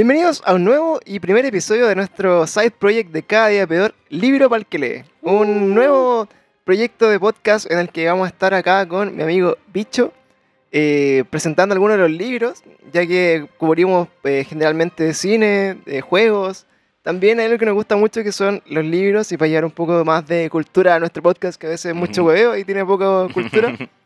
Bienvenidos a un nuevo y primer episodio de nuestro side project de Cada Día Peor, Libro para el que lee. Un nuevo proyecto de podcast en el que vamos a estar acá con mi amigo Bicho, eh, presentando algunos de los libros, ya que cubrimos eh, generalmente de cine, de juegos. También hay algo que nos gusta mucho que son los libros y para llevar un poco más de cultura a nuestro podcast, que a veces es mucho hueveo y tiene poca cultura.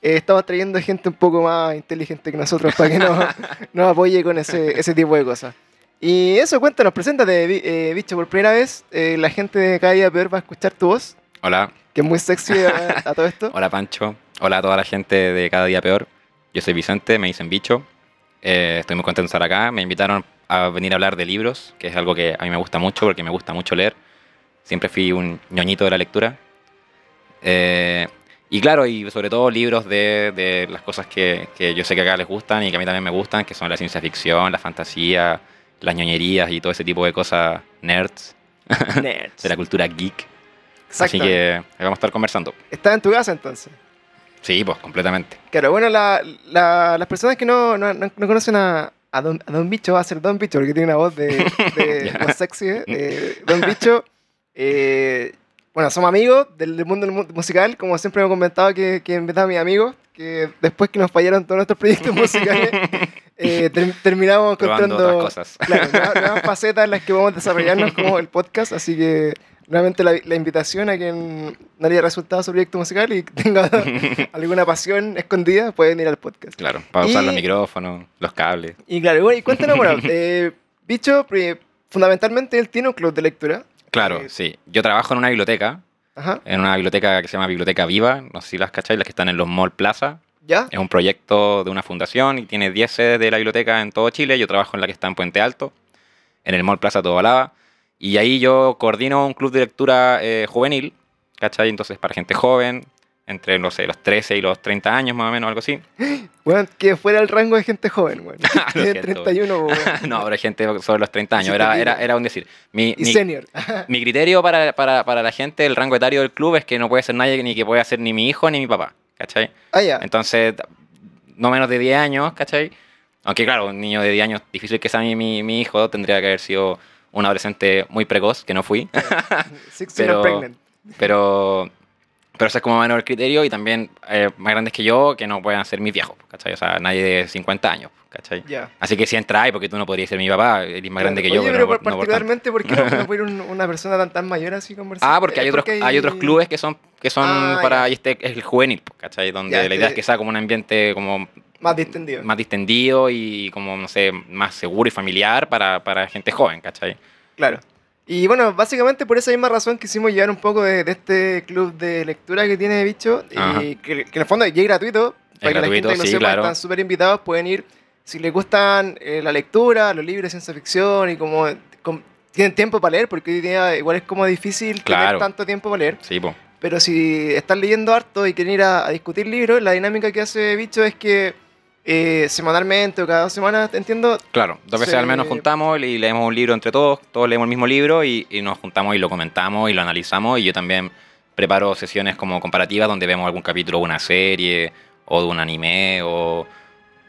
Eh, estamos trayendo gente un poco más inteligente que nosotros para que nos, nos apoye con ese, ese tipo de cosas. Y eso, cuéntanos, preséntate, eh, bicho, por primera vez eh, la gente de Cada Día Peor va a escuchar tu voz, Hola, que es muy sexy a, a todo esto. hola Pancho, hola a toda la gente de Cada Día Peor. Yo soy Vicente, me dicen bicho. Eh, estoy muy contento de estar acá. Me invitaron a venir a hablar de libros, que es algo que a mí me gusta mucho porque me gusta mucho leer. Siempre fui un ñoñito de la lectura. Y claro, y sobre todo libros de, de las cosas que, que yo sé que acá les gustan y que a mí también me gustan, que son la ciencia ficción, la fantasía, las ñoñerías y todo ese tipo de cosas nerds Nerds. de la cultura geek. Así que vamos a estar conversando. Estás en tu casa entonces. Sí, pues completamente. Claro, bueno, la- la- las personas que no, no, no- no conocen a, a don, a Don Bicho, va a ser Don Bicho, porque tiene una voz de, de sexy. ¿eh? Eh, Don Bicho, eh, bueno, somos amigos del, del mundo mu- musical, como siempre me he comentado que, que en verdad mis amigos, que después que nos fallaron todos nuestros proyectos musicales, eh, ter- terminamos encontrando cosas. claro, nuevas, nuevas facetas en las que vamos a desarrollarnos como el podcast, así que nuevamente la, la invitación a quien no le haya resultado su proyecto musical y tenga alguna pasión escondida, puede venir al podcast. Claro, para usar Y- los micrófonos, los cables. Y claro, bueno, y cuéntanos, bueno, eh, Bicho, pri- fundamentalmente él tiene un club de lectura. Claro, Eh, sí. Yo trabajo en una biblioteca, Ajá, en una biblioteca que se llama Biblioteca Viva, no sé si las cacháis, las que están en los Mall Plaza. ¿ya? Es un proyecto de una fundación y tiene 10 sedes de la biblioteca en todo Chile. Yo trabajo en la que está en Puente Alto, en el Mall Plaza Tobalaba. Y ahí yo coordino un club de lectura eh, juvenil, ¿cachai? Entonces para gente joven, entre no sé, los 13 y los 30 años más o menos, algo así. Bueno, que fuera el rango de gente joven, bueno. Tiene siento, 31 bueno. no, pero hay gente sobre los 30 años. Era, era, era un decir. Mi, y mi- senior. Mi criterio para, para, para la gente, el rango etario del club es que no puede ser nadie ni que pueda ser ni mi hijo ni mi papá, ¿cachai? Ah, ya. Entonces, no menos de 10 años, ¿cachai? Aunque claro, un niño de 10 años, difícil que sea mi, mi, mi hijo, tendría que haber sido un adolescente muy precoz, que no fui, 16 pero- pregnant. pero... Pero ese es como menos el criterio y también eh, más grandes que yo que no puedan ser mis viejos, ¿cachai? O sea, nadie de 50 años, ¿cachai? Ya. Así que si entra ahí, porque tú no podrías ser mi papá, eres más grande que yo, Oye, pero, pero no por- no por particularmente, ¿por qué no, puede ir un- una persona tan, tan mayor así conversar? Ah, porque hay Es otros, hay... otros clubes que son, que son Ah, para ya. y este es el juvenil, ¿cachai? Donde Ya, la idea es que sea como un ambiente como Más distendido. más distendido y como, no sé, más seguro y familiar para, para gente joven, ¿cachai? Claro. Y bueno, básicamente por esa misma razón quisimos llevar un poco de, de este club de lectura que tiene Bicho. Ajá. Y que, que en el fondo es gratuito. Para que gratuito, la gente que lo sí, sepa, claro. están súper invitados. Pueden ir, si les gustan eh, la lectura, los libros de ciencia ficción y como, com- tienen tiempo para leer, porque hoy día igual es como difícil tener Claro. tanto tiempo para leer. Sí, po. Pero si están leyendo harto y quieren ir a, a discutir libros, la dinámica que hace Bicho es que eh, semanalmente o cada dos semanas, entiendo, Claro, dos veces al menos juntamos y leemos un libro entre todos, todos leemos el mismo libro y, y nos juntamos y lo comentamos y lo analizamos y yo también preparo sesiones como comparativas donde vemos algún capítulo de una serie o de un anime o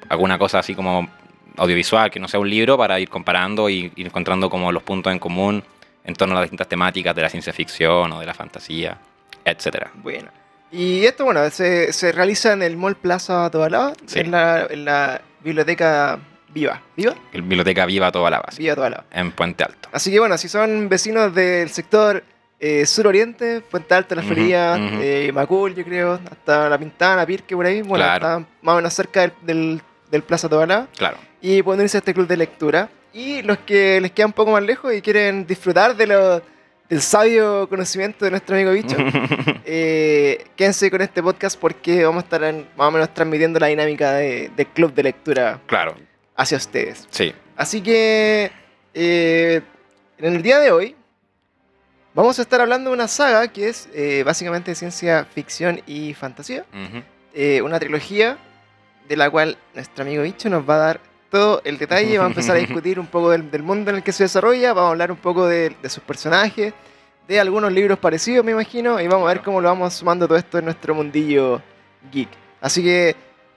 alguna cosa así como audiovisual que no sea un libro para ir comparando y ir encontrando como los puntos en común en torno a las distintas temáticas de la ciencia ficción o de la fantasía, etcétera. Bueno. Y esto, bueno, se, se realiza en el Mall Plaza Tobalaba, Sí. en, la, en la biblioteca Viva. ¿Viva? El Biblioteca Viva Toda la Base, Viva Tobalaba. en Puente Alto. Así que bueno, si son vecinos del sector eh, suroriente, Puente Alto, La Ujú, Feria, eh, Macul, yo creo, hasta La Pintana, Pirque, por ahí, bueno, Claro. están más o menos cerca del, del, del Plaza Tobalaba. Claro. y pueden unirse a este club de lectura. Y los que les queda un poco más lejos y quieren disfrutar de lo, del sabio conocimiento de nuestro amigo Bicho, eh, quédense con este podcast porque vamos a estar en- más o menos transmitiendo la dinámica de- del club de lectura claro, hacia ustedes. sí. Así que eh, en el día de hoy vamos a estar hablando de una saga que es eh, básicamente ciencia ficción y fantasía una trilogía de la cual nuestro amigo Bicho nos va a dar todo el detalle, va a empezar a discutir un poco del, del mundo en el que se desarrolla, vamos a hablar un poco de, de sus personajes, de algunos libros parecidos, me imagino, y vamos a ver cómo lo vamos sumando todo esto en nuestro mundillo geek. Así que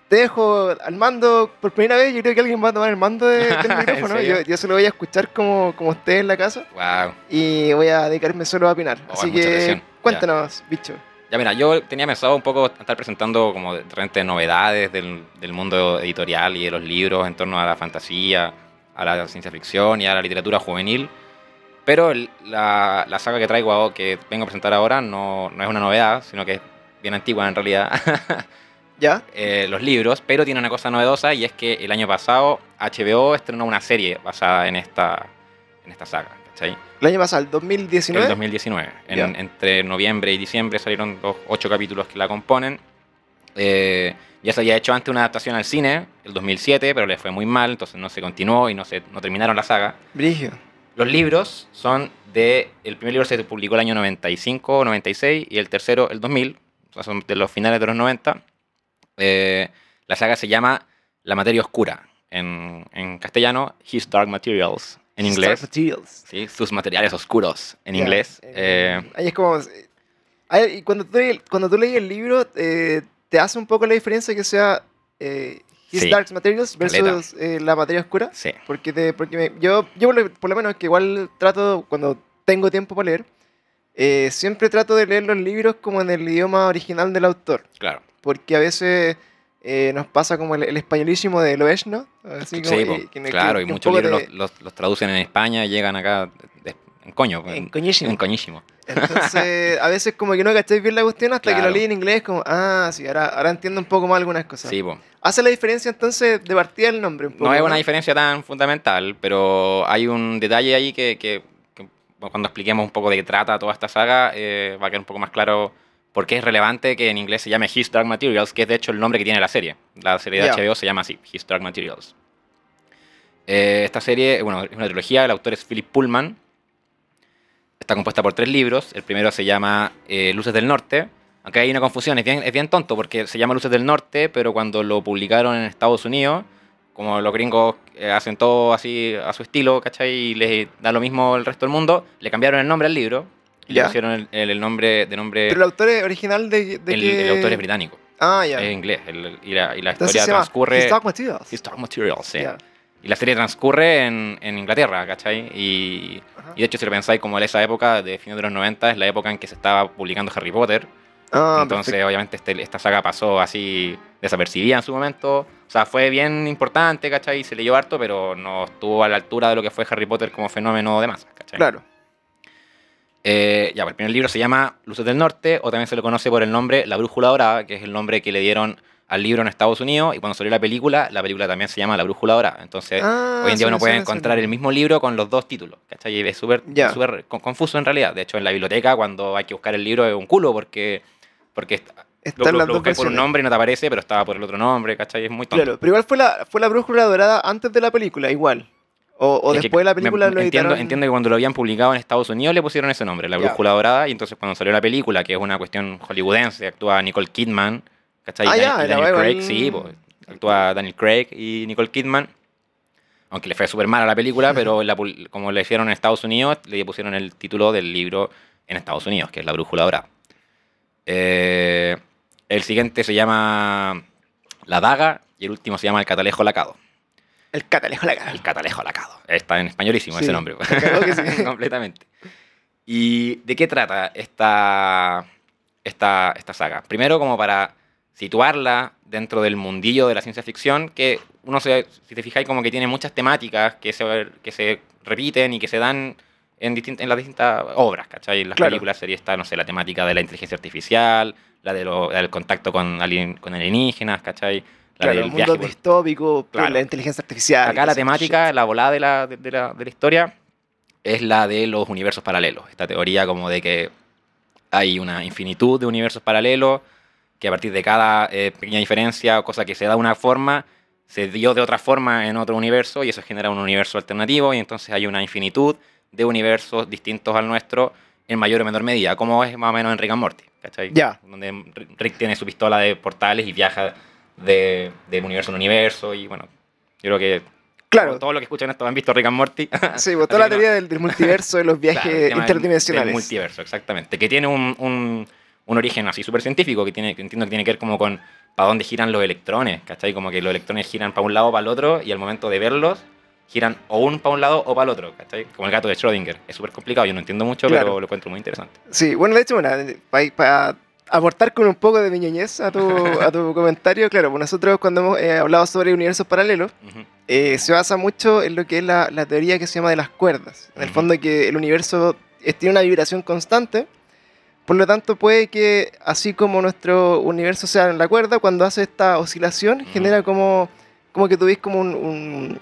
te dejo al mando por primera vez. Yo creo que alguien va a tomar el mando de- del ¿En micrófono. yo, yo solo voy a escuchar como, como esté en la casa Wow. y voy a dedicarme solo a opinar. Oh, Así que cuéntanos, bicho. Ya mira, yo tenía pensado un poco estar presentando como de repente novedades del, del mundo editorial y de los libros en torno a la fantasía, a la ciencia ficción y a la literatura juvenil. Pero la, la saga que traigo, que vengo a presentar ahora, no, no es una novedad, sino que es bien antigua en realidad, ¿Ya? eh, los libros, pero tiene una cosa novedosa y es que el año pasado HBO estrenó una serie basada en esta, en esta saga, ¿cachai? El año pasado, el 2019. En 2019. En- entre noviembre y diciembre salieron los ocho capítulos que la componen. Eh, ya se había hecho antes una adaptación al cine, el 2007, pero le fue muy mal, entonces no se continuó y no, se, no terminaron la saga. Brigio. Los libros son de... El primer libro se publicó el año 95 o 96 y el tercero el 2000, o sea, son de los finales de los 90. Eh, la saga se llama La materia oscura. En, en castellano, His Dark Materials. En inglés. ¿sí? sus materiales oscuros. En Ya, inglés. eh, eh, ahí es como. ahí- y cuando tú, cuando tú lees el libro, eh, te hace un poco la diferencia que sea eh, His Sí. Dark Materials versus eh, la materia oscura. sí. Porque, te, porque me- yo, yo por, lo, por lo menos que igual trato, cuando tengo tiempo para leer, eh, siempre trato de leer los libros como en el idioma original del autor. Claro. Porque a veces eh, nos pasa como el, el españolísimo de Loeschno. Así como, Sí, y- que- que- claro, y que un muchos libros te- los, los- los traducen en España y llegan acá de- en coño. En En, coñísimo. en coñísimo. Entonces, a veces como que no cacháis bien la cuestión hasta que Claro. lo leí en inglés, como, ah, sí, ahora, ahora entiendo un poco más algunas cosas. Sí, po. Hace la diferencia entonces de partida el nombre un poco. No es una diferencia tan fundamental, pero hay un detalle ahí que, que- que cuando expliquemos un poco de qué trata toda esta saga, eh, va a quedar un poco más claro por qué es relevante que en inglés se llame His Dark Materials, que es de hecho el nombre que tiene la serie. La serie de Ya. HBO se llama así, His Dark Materials. Eh, esta serie, bueno, es una trilogía, el autor es Philip Pullman. Está compuesta por tres libros. El primero se llama eh, Luces del Norte. Aunque hay una confusión, es bien, es bien tonto porque se llama Luces del Norte, pero cuando lo publicaron en Estados Unidos, como los gringos eh, hacen todo así a su estilo, ¿cachai? Y les da lo mismo el resto del mundo, le cambiaron el nombre al libro y le pusieron el, el- el nombre de nombre. Pero el autor es original de, de el, que- el autor es británico, Ah, ya. es inglés. y, la, y la historia transcurre. His Dark Materials. His Dark Materials, sí. Ya. Y la serie transcurre en, en Inglaterra, ¿cachai? Y, y de hecho, si lo pensáis, como en esa época de fines de los 90, es la época en que se estaba publicando Harry Potter. Ah, Entonces, perfecto. obviamente, este- esta saga pasó así desapercibida en su momento. O sea, fue bien importante, ¿cachai? Se leyó harto, pero no estuvo a la altura de lo que fue Harry Potter como fenómeno de masa, ¿cachai? Claro. Eh, ya, pues, el primer libro se llama Luces del Norte, o también se le conoce por el nombre La Brújula Dorada, que es el nombre que le dieron al libro en Estados Unidos. Y cuando salió la película, la película también se llama La Brújula Dorada. Entonces, Ah, hoy en día sí, uno sí, puede sí, encontrar el mismo libro con los dos títulos, ¿cachai? Y es súper con- confuso en realidad. De hecho, en la biblioteca, cuando hay que buscar el libro, es un culo, porque, porque est- lo, Están lo- las lo dos buscáis por un nombre y no te aparece, pero estaba por el otro nombre, ¿cachai? Es muy tonto. Claro, pero igual fue la, fue la brújula dorada antes de la película, igual. O, o Es que después de la me- película lo entiendo, editaron. entiendo que cuando lo habían publicado en Estados Unidos le pusieron ese nombre, La. Brújula Dorada, y entonces cuando salió la película, que es una cuestión hollywoodense, actúa Nicole Kidman, ¿cachai? Ah, Y Daniel Craig, sí, pues, actúa Daniel Craig y Nicole Kidman, aunque le fue súper mal a la película, pero la como le hicieron en Estados Unidos, le pusieron el título del libro en Estados Unidos, que es La Brújula Dorada. Eh, el siguiente se llama La Daga y el último se llama El Catalejo Lacado. El catalejo la cara. El catalejo lacado. Está en españolísimo Sí, ese nombre. que sí. Completamente. ¿Y de qué trata esta, esta, esta saga? Primero, como para situarla dentro del mundillo de la ciencia ficción, que uno se, si te fijáis, como que tiene muchas temáticas que se, que se repiten y que se dan en, las distintas obras, ¿cachai? En las Claro. películas sería esta, no sé, la temática de la inteligencia artificial, la de lo- la del contacto con, alien- con alienígenas, ¿cachai? La Claro, del mundo viaje distópico, Claro. la inteligencia artificial. Acá la temática, la volada de la, de, de la, de la historia, es la de los universos paralelos. Esta teoría como de que hay una infinitud de universos paralelos, que a partir de cada eh, pequeña diferencia o cosa que se da una forma, se dio de otra forma en otro universo y eso genera un universo alternativo y entonces hay una infinitud de universos distintos al nuestro en mayor o menor medida, como es más o menos en Rick and Morty, ¿cachai? Ya. Donde Rick tiene su pistola de portales y viaja de, de universo en universo y bueno, yo creo que Claro. todo lo que escuchan esto han visto Rick and Morty. Sí, pues, toda la que no- teoría del, del multiverso, de los viajes Claro, del- interdimensionales. Del multiverso, exactamente. Que tiene un, un- un origen así súper científico, que, tiene, que entiendo que tiene que ver como con para dónde giran los electrones, ¿cachai? Como que los electrones giran para un lado o para el otro y al momento de verlos giran o un para un lado o para el otro, ¿cachai? Como el gato de Schrödinger. Es súper complicado, yo no entiendo mucho, Claro. pero lo encuentro muy interesante. Sí, bueno, de hecho, bueno, para aportar con un poco de mi ñoñez a tu, a tu comentario, claro, pues nosotros cuando hemos eh, hablado sobre universos paralelos, Ujú. eh, se basa mucho en lo que es la, la teoría que se llama de las cuerdas. En el Ujú. fondo que el universo tiene una vibración constante, por lo tanto puede que así como nuestro universo sea en la cuerda, cuando hace esta oscilación Ujú. genera como, como que tuvís como un, un-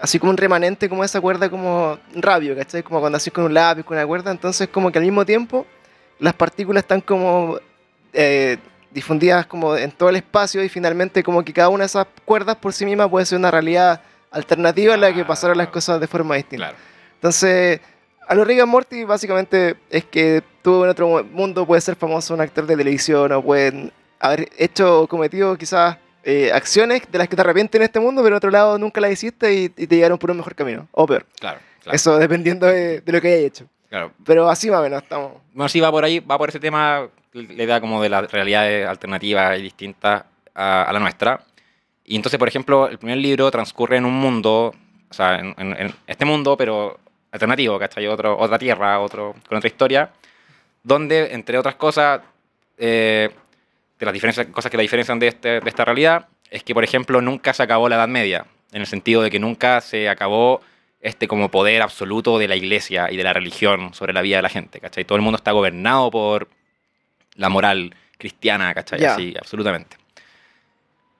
así como un remanente como esa cuerda como rabio, ¿cachai? Como cuando haces con un lápiz, con una cuerda, entonces como que al mismo tiempo las partículas están como eh, difundidas como en todo el espacio y finalmente como que cada una de esas cuerdas por sí misma puede ser una realidad alternativa en la que pasaron las cosas de forma distinta. Claro. Entonces, a lo Rick and Morty básicamente es que tú en otro mundo puedes ser famoso un actor de televisión o pueden haber hecho o cometido quizás eh, acciones de las que te arrepientes en este mundo, pero en otro lado nunca las hiciste y, y te llegaron por un mejor camino, o peor. Claro, claro. Eso dependiendo de, de lo que hayas hecho. Claro. Pero así más o menos estamos. Bueno, sí, va por ahí, va por ese tema, la idea como de las realidades alternativas y distintas a, a la nuestra. Y entonces, por ejemplo, el primer libro transcurre en un mundo, o sea, en, en- en este mundo, pero alternativo, ¿cachai? Otro, otra tierra, otro, con otra historia, donde, entre otras cosas, eh, de las diferencias, cosas que la diferencian de, este- de esta realidad, es que, por ejemplo, nunca se acabó la Edad Media, en el sentido de que nunca se acabó este como poder absoluto de la iglesia y de la religión sobre la vida de la gente, ¿cachai? Todo el mundo está gobernado por la moral cristiana, ¿cachai? Ya. Así, absolutamente.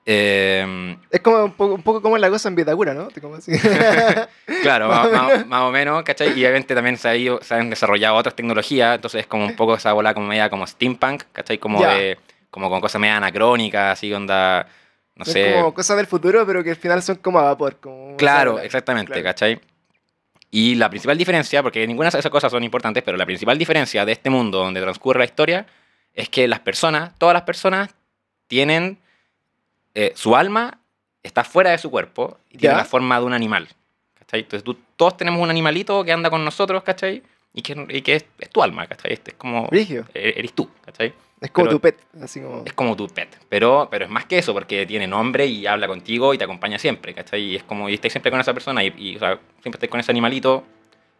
Eh, Es como un poco, un poco como la cosa en Vitacura, ¿no? Como así. claro, Más más, o más- o menos, ¿cachai? Y obviamente también se, ha ido- se han desarrollado otras tecnologías, entonces es como un poco esa bola como media como steampunk, ¿cachai? Como Ya. de, como con cosas media anacrónicas, así onda, no Son sé. como cosas del futuro, pero que al final son como a vapor. Como Claro, exactamente, claro. ¿cachai? Y la principal diferencia, porque ninguna de esas cosas son importantes, pero la principal diferencia de este mundo donde transcurre la historia es que las personas, todas las personas, tienen eh, su alma está fuera de su cuerpo y tiene Ya. la forma de un animal. ¿cachai? Entonces tú- todos tenemos un animalito que anda con nosotros, ¿cachai? Y que, y que es, es tu alma, ¿cachai? Este es como... Brigio. eh, Eres tú, ¿cachai? Es como Pero- tu pet. Así como. Es como tu pet, pero, pero es más que eso, porque tiene nombre y habla contigo y te acompaña siempre, ¿cachai? Y es como, y estás siempre con esa persona y, y, o sea, siempre estás con ese animalito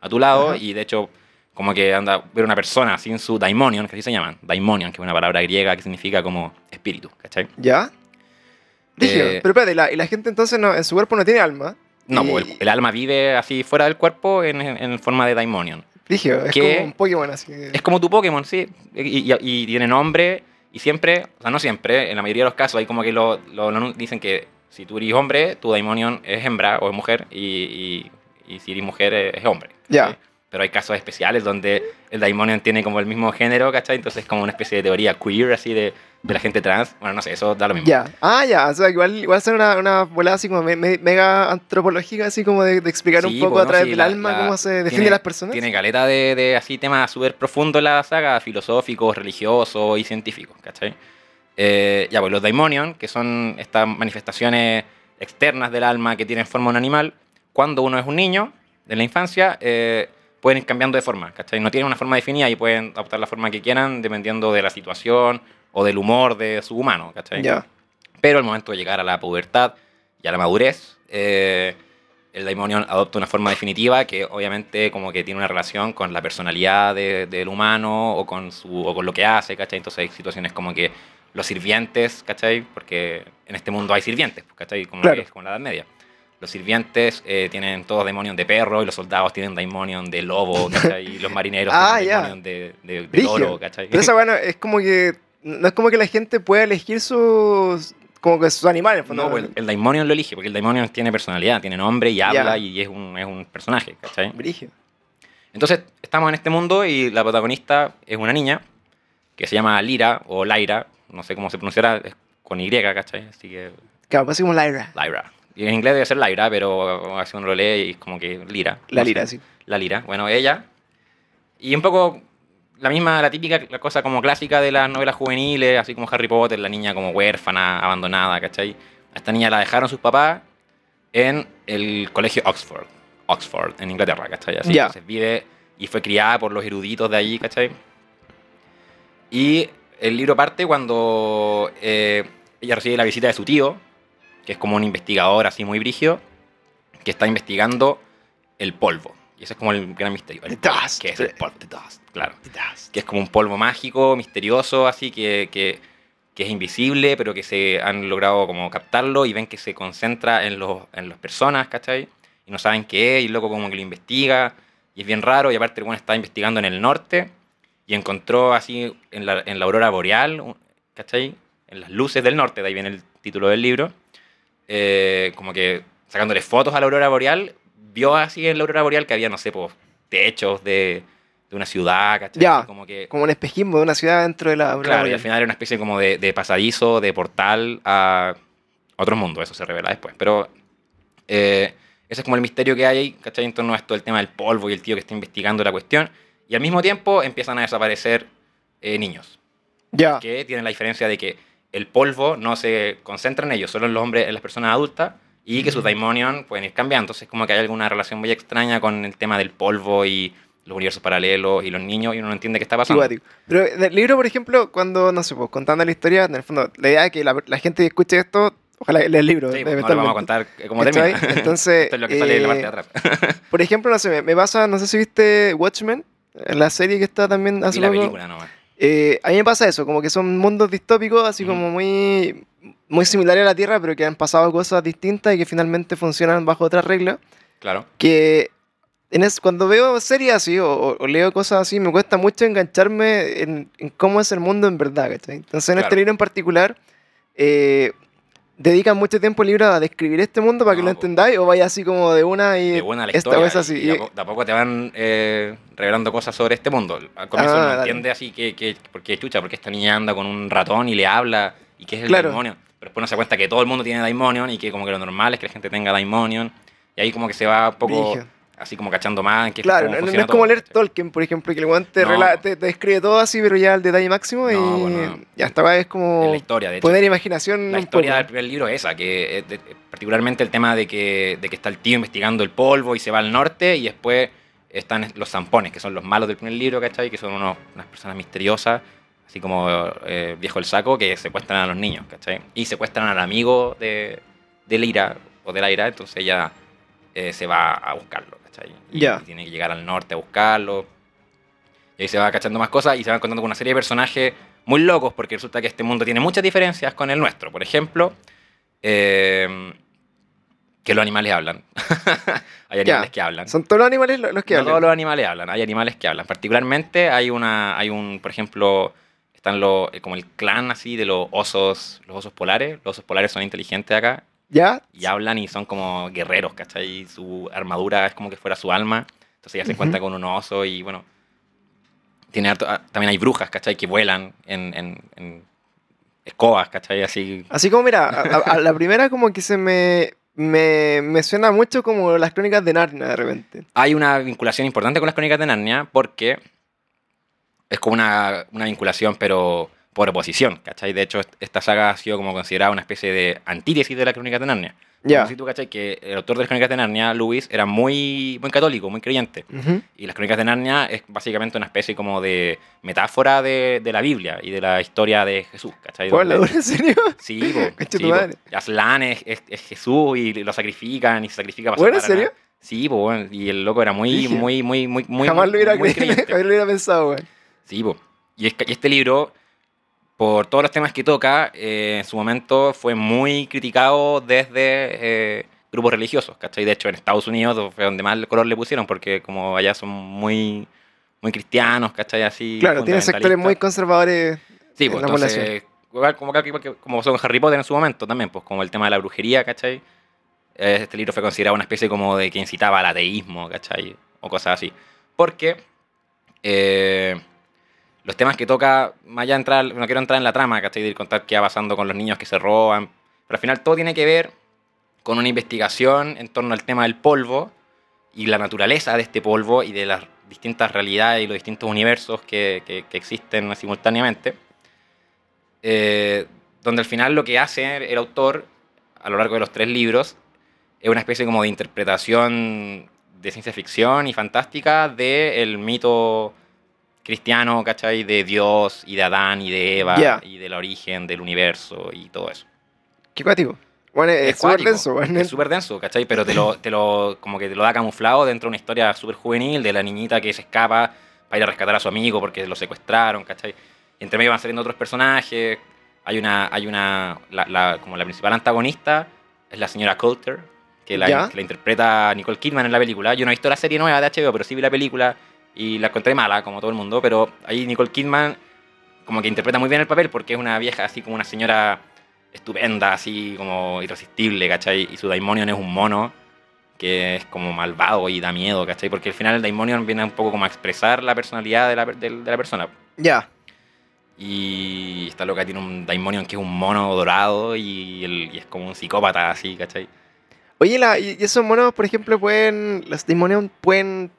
a tu lado Ajá. y de hecho, como que anda ver una persona sin su daimonion, que así se llaman, daimonion, que es una palabra griega que significa como espíritu, ¿cachai? ¿Ya? Brigio. Eh, Pero espérate, la, y la gente entonces no, en su cuerpo no tiene alma. No, y- pues el, el alma vive así fuera del cuerpo en, en forma de daimonion. Es ¿Qué? como un Pokémon así. que- Es como tu Pokémon, sí. Y, y- y tiene nombre. Y siempre, o sea, no siempre, en la mayoría de los casos hay como que lo, lo- lo dicen que si tú eres hombre, tu Daimonion es hembra o es mujer. Y, y- si eres mujer, es hombre. Ya. Pero hay casos especiales donde el Daimonion tiene como el mismo género, ¿cachai? Entonces es como una especie de teoría queer, así de, de la gente trans. Bueno, no sé, eso da lo mismo. Ya. Ah, ya. O sea, igual, igual ser una, una volada así como me- me- mega antropológica, así como de, de explicar un Sí, poco pues, a través sí, del la- alma la- cómo se define tiene- las personas. Tiene caleta de, de así temas súper profundos la saga, filosóficos, religiosos y científicos, ¿cachai? Eh, ya, pues los daimonion, que son estas manifestaciones externas del alma que tienen forma de un animal, cuando uno es un niño, en la infancia, eh, pueden ir cambiando de forma, ¿cachai? No tienen una forma definida y pueden adoptar la forma que quieran dependiendo de la situación o del humor de su humano, ¿cachai? Ya. Pero al momento de llegar a la pubertad y a la madurez, eh, el Daimonion adopta una forma definitiva que obviamente como que tiene una relación con la personalidad de- del humano o con, su, o con lo que hace, ¿cachai? Entonces hay situaciones como que los sirvientes, ¿cachai? Porque en este mundo hay sirvientes, ¿cachai? Como, Claro. que es como la Edad Media. Los sirvientes eh, tienen todos Daimonion de perro y los soldados tienen Daimonion de lobo, ¿cachai? Y los marineros Ah, tienen. Daimonion de, de, de ¿cachai? Pero esa bueno es como que. No es como que la gente pueda elegir sus. Como que sus animales. el No, fondo. pues el, el Daimonion lo elige, porque el Daimonion tiene personalidad, tiene nombre y habla y es un, es un personaje, ¿cachai? Brigio. Entonces, estamos en este mundo y la protagonista es una niña que se llama Lyra o Lyra, no sé cómo se pronunciará, es con Y, ¿cachai? Así que Claro, pues como Lyra. Lyra. Y en inglés debe ser Lyra, pero así uno lo lee y es como que Lira. La no sé. Lira, sí. La Lira. Bueno, ella. Y un poco la misma, la típica la cosa como clásica de las novelas juveniles, así como Harry Potter, la niña como huérfana, abandonada, ¿cachai? A esta niña la dejaron sus papás en el colegio Oxford. Oxford, en Inglaterra, ¿cachai? Así, Ya. Entonces vive y fue criada por los eruditos de allí, ¿cachai? Y el libro parte cuando eh, ella recibe la visita de su tío, que es como un investigador así muy brígido, que está investigando el polvo. Y ese es como el gran misterio. El The dust. que es el polvo, the dust, claro. Que es como un polvo mágico, misterioso, así que, que, que es invisible, pero que se han logrado como captarlo y ven que se concentra en, los, en las personas, ¿cachai? Y no saben qué es, y loco como que lo investiga, y es bien raro, y aparte el bueno está investigando en el norte, y encontró así en la, en la aurora boreal, ¿cachai? En las luces del norte, de ahí viene el título del libro, eh, como que sacándole fotos a la aurora boreal, vio así en la aurora boreal que había, no sé, pues, techos de, de una ciudad, ¿cachai? Ya, como que... Como un espejismo de una ciudad dentro de la. aurora Claro, y al final era una especie como de, de pasadizo, de portal a otro mundo, eso se revela después. Pero eh, ese es como el misterio que hay ahí, ¿cachai? En torno a esto, el tema del polvo y el tío que está investigando la cuestión. Y al mismo tiempo empiezan a desaparecer eh, niños, Ya. que tienen la diferencia de que el polvo no se concentra en ellos, solo en los hombres, en las personas adultas, y que sus daimonion pueden ir cambiando. Entonces, como que hay alguna relación muy extraña con el tema del polvo y los universos paralelos y los niños, y uno no entiende qué está pasando. guático. Pero en el libro, por ejemplo, cuando, no sé, pues contando la historia, en el fondo, la idea es que la, la gente que escuche esto, ojalá lea el libro. Sí, pues, no le vamos a contar cómo ¿Cachai? termina. Entonces, Esto es lo que sale de la parte de eh, atrás. Por ejemplo, no sé, me, me pasa, no sé si viste Watchmen, la serie que está también hace Vi la poco. película nomás. Eh, a mí me pasa eso, como que son mundos distópicos, así como muy, muy similares a la Tierra, pero que han pasado cosas distintas y que finalmente funcionan bajo otras reglas. Claro. Que en es, cuando veo series así o, o- leo cosas así, me cuesta mucho engancharme en, en cómo es el mundo en verdad. ¿cachai? Entonces, en este Claro. libro en particular, eh, dedican mucho tiempo el libro a describir este mundo para que No, lo po. entendáis, o vaya así como de una y De buena la esta historia. vez así. y y- de a po- de a poco te van eh, revelando cosas sobre este mundo. Al comienzo Ah, no dale. entiende así que, que, porque chucha, porque esta niña anda con un ratón y le habla y que es el Claro. Daimonion. Pero después no se cuenta que todo el mundo tiene Daimonion y que como que lo normal es que la gente tenga Daimonion. Y ahí como que se va un poco Brígido. Así como cachando más que Claro, no, es como leer. Tolkien, por ejemplo, que el weón te, No. rela- te- te describe todo así, pero ya al detalle máximo y No, bueno. ya esta vez es como la historia, de hecho. poner imaginación La historia del primer libro es esa, que de- particularmente el tema de que, de que está el tío investigando el polvo y se va al norte y después están los zampones, que son los malos del primer libro, ¿cachai? Que son unos- unas personas misteriosas, así como eh, Viejo el Saco, que secuestran a los niños, ¿cachai? Y secuestran al amigo de, del Ira, o del Aira, entonces ella eh, se va a buscarlo, ¿cachai? Y, Ya. y tiene que llegar al norte a buscarlo. Y ahí se va cachando más cosas y se van contando con una serie de personajes muy locos, porque resulta que este mundo tiene muchas diferencias con el nuestro. Por ejemplo, eh, que los animales hablan. hay animales que hablan. Son todos los animales lo- los que no hablan. todos los animales hablan, hay animales que hablan. Particularmente hay una, hay un, por ejemplo, están los, eh, como el clan así de los osos, los osos polares. Los osos polares son inteligentes acá ¿Ya? y hablan y son como guerreros, ¿cachai? Y su armadura es como que fuera su alma. Entonces ella se encuentra con un oso y bueno. Tiene harto- ah, también hay brujas, ¿cachai? Que vuelan en, en- en escobas, ¿cachai? Así. Así como, mira, a, a- a la primera como que se me, me, me suena mucho como las crónicas de Narnia de repente. Hay una vinculación importante con las crónicas de Narnia porque es como una, una vinculación, pero por oposición, ¿cachai? De hecho, est- esta saga ha sido como considerada una especie de antítesis de las crónicas de Narnia. Ya. Como si tú, ¿cachai? Que el autor de las crónicas de Narnia, Lewis, era muy, muy católico, muy creyente. Ujú. Y las crónicas de Narnia es básicamente una especie como de metáfora de, de la Biblia y de la historia de Jesús, ¿cachai? ¿Cuál, la en serio? Sí, po, sí, po. Aslan es, es- es Jesús y lo sacrifican y se sacrifica para ¿en serio? la- Sí, po, y el loco era muy, muy, muy, muy, muy, Jamás lo hubiera, muy creyente. jamás lo hubiera pensado, güey. Sí, po. Y, es y este libro, por todos los temas que toca, eh, en su momento fue muy criticado desde eh, grupos religiosos, ¿cachai? De hecho, en Estados Unidos fue donde más el color le pusieron, porque como allá son muy, muy cristianos, ¿cachai? Así, Claro, tiene sectores muy conservadores. Sí, en pues la entonces, igual como, como, como son Harry Potter en su momento también, pues como el tema de la brujería, ¿cachai? Eh, Este libro fue considerado una especie como de que incitaba al ateísmo, ¿cachai? O cosas así. Porque eh, los temas que toca, más allá de entrar, no quiero entrar en la trama, ¿cachai? De contar qué va pasando con los niños que se roban, pero al final todo tiene que ver con una investigación en torno al tema del polvo y la naturaleza de este polvo y de las distintas realidades y los distintos universos que, existen simultáneamente. Eh, donde al final lo que hace el autor a lo largo de los tres libros es una especie como de interpretación de ciencia ficción y fantástica del mito cristiano, ¿cachai? De Dios y de Adán y de Eva Ya. y del origen del universo y todo eso. Qué cuático. Bueno, es súper denso, bueno. Es súper denso, ¿cachai? Pero te lo, te lo, como que te lo da camuflado dentro de una historia súper juvenil de la niñita que se escapa para ir a rescatar a su amigo porque lo secuestraron, ¿cachai? Y entre medio van saliendo otros personajes. Hay una, hay una, la, la- como la principal antagonista es la señora Coulter, que la, que la interpreta Nicole Kidman en la película. Yo no he visto la serie nueva de HBO, pero sí vi la película y la encontré mala, como todo el mundo. Pero ahí Nicole Kidman como que interpreta muy bien el papel porque es una vieja así como una señora estupenda, así como irresistible, ¿cachai? Y su Daimonion es un mono que es como malvado y da miedo, ¿cachai? Porque al final el Daimonion viene un poco como a expresar la personalidad de la, de la persona. Ya. Y esta loca tiene un Daimonion que es un mono dorado y, el- y es como un psicópata así, ¿cachai? Oye, la, y esos monos, por ejemplo, pueden. Los Daimonion pueden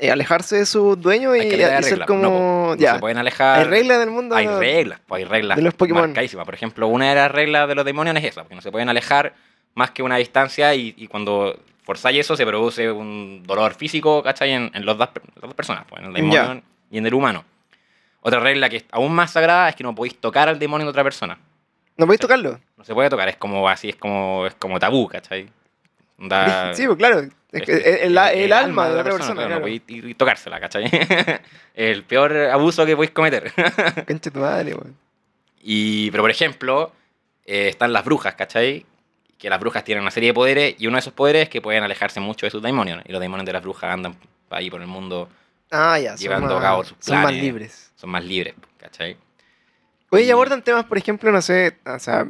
eh, alejarse de su dueño y, y ser reglas, como. no, no ya. se pueden alejar. Hay reglas del mundo. Hay reglas, pues hay reglas de los Pokémon. Por ejemplo, una de las reglas de los demonios es esa, porque no se pueden alejar más que una distancia y, y cuando forzáis eso se produce un dolor físico, ¿cachai? En, en los dos, las dos personas, pues, en el demonio y en el humano. Otra regla que es aún más sagrada es que no podéis tocar al demonio de otra persona. No podéis tocarlo. No se puede tocar, es como así, es como, es como tabú, ¿cachai? Onda- sí, pues claro. Es el, el- el alma de la otra persona. claro, claro. No podéis ir y tocársela, ¿cachai? el peor abuso que podéis cometer. Concha tu madre, weón. Y, pero por ejemplo, eh, están las brujas, ¿cachai? Que las brujas tienen una serie de poderes y uno de esos poderes es que pueden alejarse mucho de sus daimonios. Y los daimonios de las brujas andan ahí por el mundo, Ah, ya. Llevando más, a cabo sus son más planes. libres. son más libres, ¿cachai? Oye, Y- abordan temas, por ejemplo, no sé, o sea,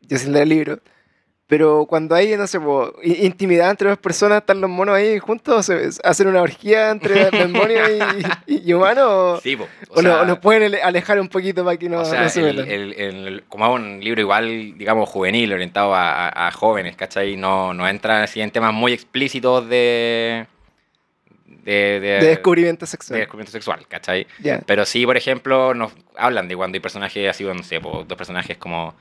yo sin leer el libro, pero cuando hay, no sé, po, intimidad entre dos personas, están los monos ahí juntos, hacen una orgía entre demonios y, y, y humanos, o, Sí, po, o sea, o nos pueden ale- alejar un poquito para que no, o sea, no se el- metan. el- el- como es un libro igual, digamos, juvenil, orientado a, a- a jóvenes, ¿cachai? No, no entra así en temas muy explícitos de... De, de, de descubrimiento de sexual. descubrimiento sexual, ¿cachai? Pero sí, por ejemplo, nos hablan de cuando hay personajes así, no sé, po, dos personajes como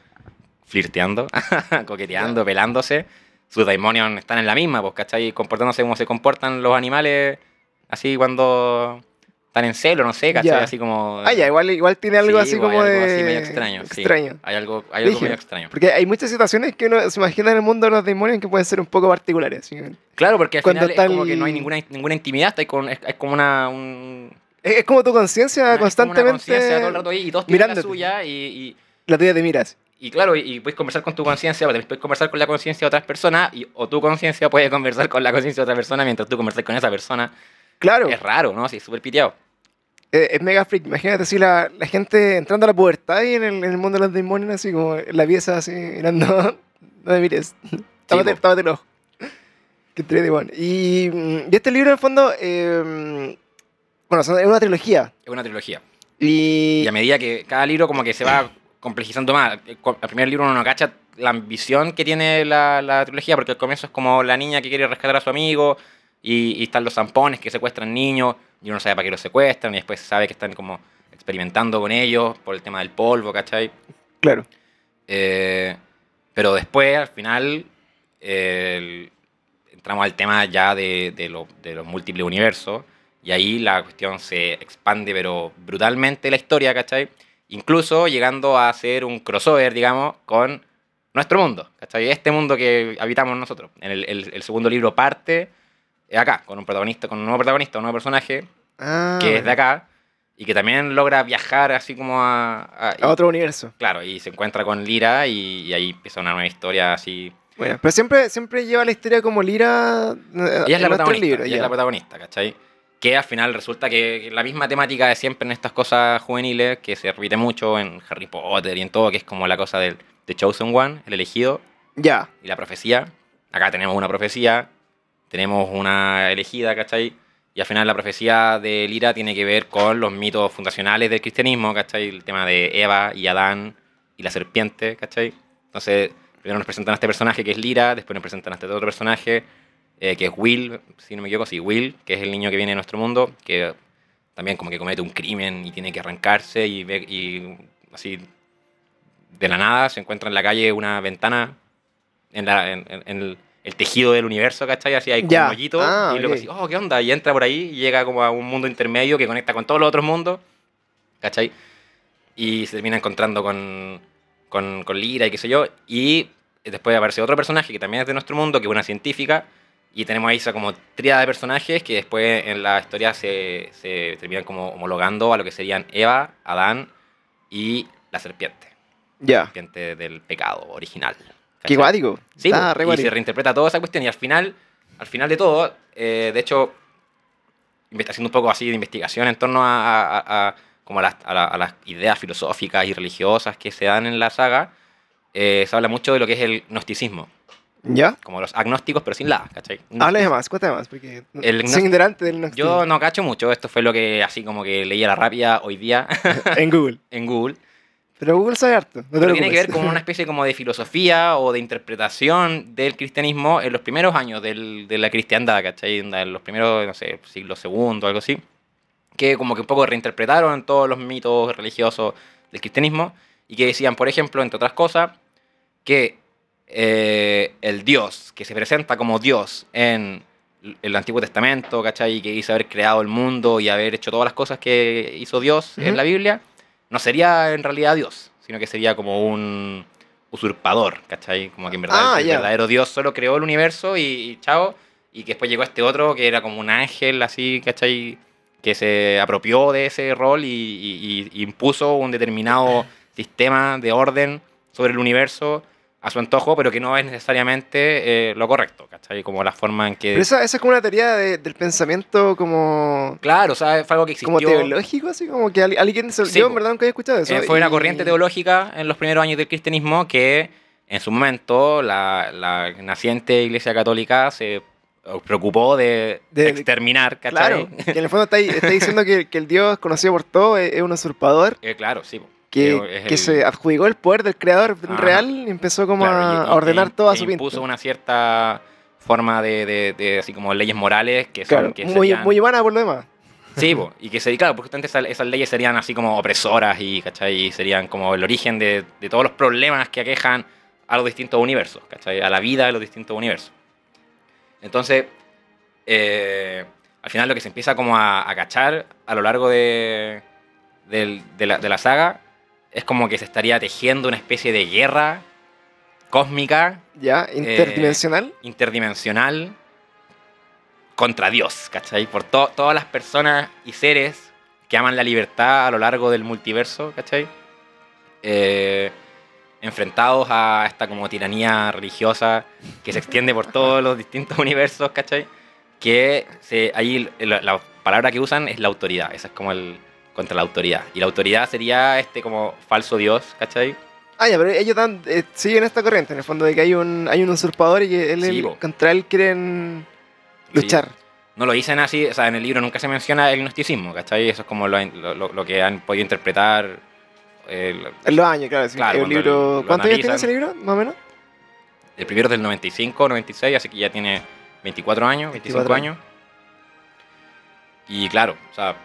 flirteando, coqueteando, pelándose. Sus daimonios están en la misma, pues, ¿cachai? Comportándose como se comportan los animales así cuando están en celo, no sé, ¿cachai? Ya. Así como... Ah, ya, igual, igual tiene algo Sí, así pues, hay como algo de... así medio extraño. sí. extraño. Hay algo, hay algo medio extraño. Porque hay muchas situaciones que uno se imagina en el mundo de los demonios que pueden ser un poco particulares. así. Claro, porque al Cuando final está es como que no hay ninguna, ninguna intimidad, está ahí con, es, es como una... Un, Es, es como tu conciencia una- es como una constantemente... conciencia todo el rato ahí y todos tienen la suya y- y La tuya te miras. Y claro, y, y puedes conversar con tu conciencia, pero también puedes conversar con la conciencia de otras personas, y, o tu conciencia puede conversar con la conciencia de otra persona mientras tú conversas con esa persona. Claro. Es raro, ¿no? Sí, súper piteado. Eh, es mega freak. Imagínate así la, la gente entrando a la pubertad y en el, en el mundo de los demonios, así como en la pieza, así mirando. no me mires. tápate, tápate el ojo. Qué entrete, bueno. Y, y este libro, en el fondo, eh, bueno, es una trilogía. Es una trilogía. Y. Y a medida que cada libro como que se va complejizando más, el cu- el primer libro uno no cacha la ambición que tiene la, la trilogía, porque al comienzo es como la niña que quiere rescatar a su amigo, y, y están los zampones que secuestran niños, y uno sabe para qué los secuestran, y después se sabe que están como experimentando con ellos por el tema del polvo, ¿cachai? Claro. Eh, pero después, al final, el- entramos al tema ya de, de lo- de los múltiples universos. Y ahí la cuestión se expande, pero brutalmente la historia, ¿cachai? Incluso llegando a ser un crossover, digamos, con nuestro mundo, ¿cachai? Este mundo que habitamos nosotros. En el, el- el segundo libro parte eh, acá, con un protagonista, con un nuevo protagonista, un nuevo personaje, Ah, que es de acá, y que también logra viajar así como a... a- A otro universo. Claro, y se encuentra con Lira y, y ahí empieza una nueva historia así. Bueno, pero siempre, siempre lleva la historia como Lira. eh, Ella es en la protagonista, libro, ella ya. es la protagonista, ¿cachai? Que al final resulta que la misma temática de siempre en estas cosas juveniles, que se repite mucho en Harry Potter y en todo, que es como la cosa del The Chosen One, el elegido, Ya. y la profecía. Acá tenemos una profecía, tenemos una elegida, ¿cachai? Y al final la profecía de Lira tiene que ver con los mitos fundacionales del cristianismo, ¿cachai? El tema de Eva y Adán y la serpiente, ¿cachai? Entonces, primero nos presentan a este personaje que es Lira, después nos presentan a este otro personaje eh, que es Will, si no me equivoco, sí, Will, que es el niño que viene de nuestro mundo, que también como que comete un crimen y tiene que arrancarse y, ve, y así de la nada se encuentra en la calle una ventana en, la- en- en- en el, el tejido del universo, ¿cachai? Así hay como Ya. un hoyito Ah, y luego ok. así, oh, ¿qué onda? Y entra por ahí y llega como a un mundo intermedio que conecta con todos los otros mundos, ¿cachai? Y se termina encontrando con, con, con Lira y qué sé yo. Y después aparece otro personaje que también es de nuestro mundo, que es una científica. Y tenemos ahí esa como tríada de personajes que después en la historia se, se terminan como homologando a lo que serían Eva, Adán y la serpiente. Ya. Serpiente del pecado original. Qué guático. Sí, Está re y guático. se reinterpreta toda esa cuestión y al final, al final de todo, eh, de hecho, haciendo un poco así de investigación en torno a, a- a- como a las, a la- a las ideas filosóficas y religiosas que se dan en la saga, eh, se habla mucho de lo que es el gnosticismo, ¿Ya? como los agnósticos pero sin la, ¿cachai? Háblame más, cuéntame más, porque El soy ignorante del gnosticismo. Yo no cacho mucho, esto fue lo que así como que leí a la rápida hoy día En Google. en Google. Pero Google sabe harto. No te Pero tiene que ver con una especie como de filosofía o de interpretación del cristianismo en los primeros años del- de la cristiandad, ¿cachai? En los primeros, no sé, siglo segundo, algo así. Que como que un poco reinterpretaron todos los mitos religiosos del cristianismo y que decían, por ejemplo, entre otras cosas, que eh, el Dios, que se presenta como Dios en el Antiguo Testamento, ¿cachai? Y que dice haber creado el mundo y haber hecho todas las cosas que hizo Dios en la Biblia, no sería en realidad Dios, sino que sería como un usurpador, ¿cachai? Como que en verdad Ah, el verdadero Dios solo creó el universo y, y chao, y que después llegó este otro que era como un ángel así, ¿cachai? Que se apropió de ese rol y, y- y impuso un determinado sistema de orden sobre el universo a su antojo, pero que no es necesariamente eh, lo correcto, ¿cachai? Como la forma en que... Pero esa, esa es como una teoría de- del pensamiento como, Claro, o sea, fue algo que existió... como teológico, así como que al- alguien... se- Sí, yo en verdad nunca había escuchado eso. Eh, fue una y- corriente teológica en los primeros años del cristianismo que en su momento la, la naciente Iglesia Católica se preocupó de, De- exterminar, Claro, ¿cachai? que en el fondo está, está diciendo que, que el Dios conocido por todo es, es un usurpador Eh, claro, sí. Que, es que el- se adjudicó el poder del creador Ajá. real y empezó como claro, a, y- y- a ordenar e- todo a e su pinta. impuso una cierta forma de, de- de así como leyes morales que son Claro, que muy, serían- muy humana por lo demás. Sí, po, y que se, claro, porque justamente esas, esas leyes serían así como opresoras y, ¿cachai? Y serían como el origen de, de todos los problemas que aquejan a los distintos universos, ¿cachai? A la vida de los distintos universos. Entonces, eh, al final lo que se empieza como a, a cachar a lo largo de, del- de, la, de la saga es como que se estaría tejiendo una especie de guerra cósmica Ya, interdimensional. interdimensional contra Dios, ¿cachai? Por to- todas las personas y seres que aman la libertad a lo largo del multiverso, ¿cachai? Eh, enfrentados a esta como tiranía religiosa que se extiende por todos los distintos universos, ¿cachai? Que se, ahí la, la palabra que usan es la autoridad, esa es como el contra la autoridad. Y la autoridad sería este como falso Dios, ¿cachai? Ah, ya, pero ellos dan, eh, siguen esta corriente, en el fondo, de que hay un, hay un usurpador y que él, Sí, él- po. contra él quieren luchar. No lo dicen así, o sea, en el libro nunca se menciona el gnosticismo, ¿cachai? Eso es como lo, lo- lo que han podido interpretar. El, En los años, claro. sí, Claro, cuando libro... ¿Cuántos años tiene ese libro, más o menos? el primero es del 95, 96, así que ya tiene 24 años, 25 24 años. Y claro, o sea,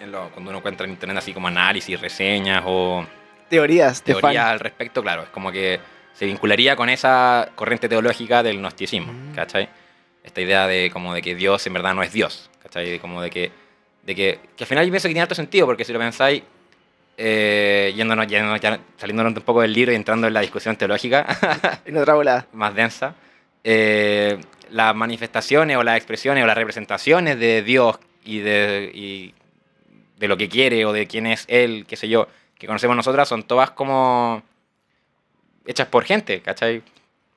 en lo- cuando uno encuentra en internet así como análisis, reseñas o Teorías teorías al respecto, claro, es como que se vincularía con esa corriente teológica del gnosticismo, Mm. ¿cachai? Esta idea de como de que Dios en verdad no es Dios, ¿cachai? De como de que, de que, que al final yo pienso que tiene alto sentido, porque si lo pensáis, eh, yéndonos, yéndonos ya, saliéndonos un poco del libro y entrando en la discusión teológica En otra volada. más densa, eh, las manifestaciones o las expresiones o las representaciones de Dios y de, y de lo que quiere o de quién es Él, qué sé yo, que conocemos nosotras, son todas como hechas por gente, ¿cachai?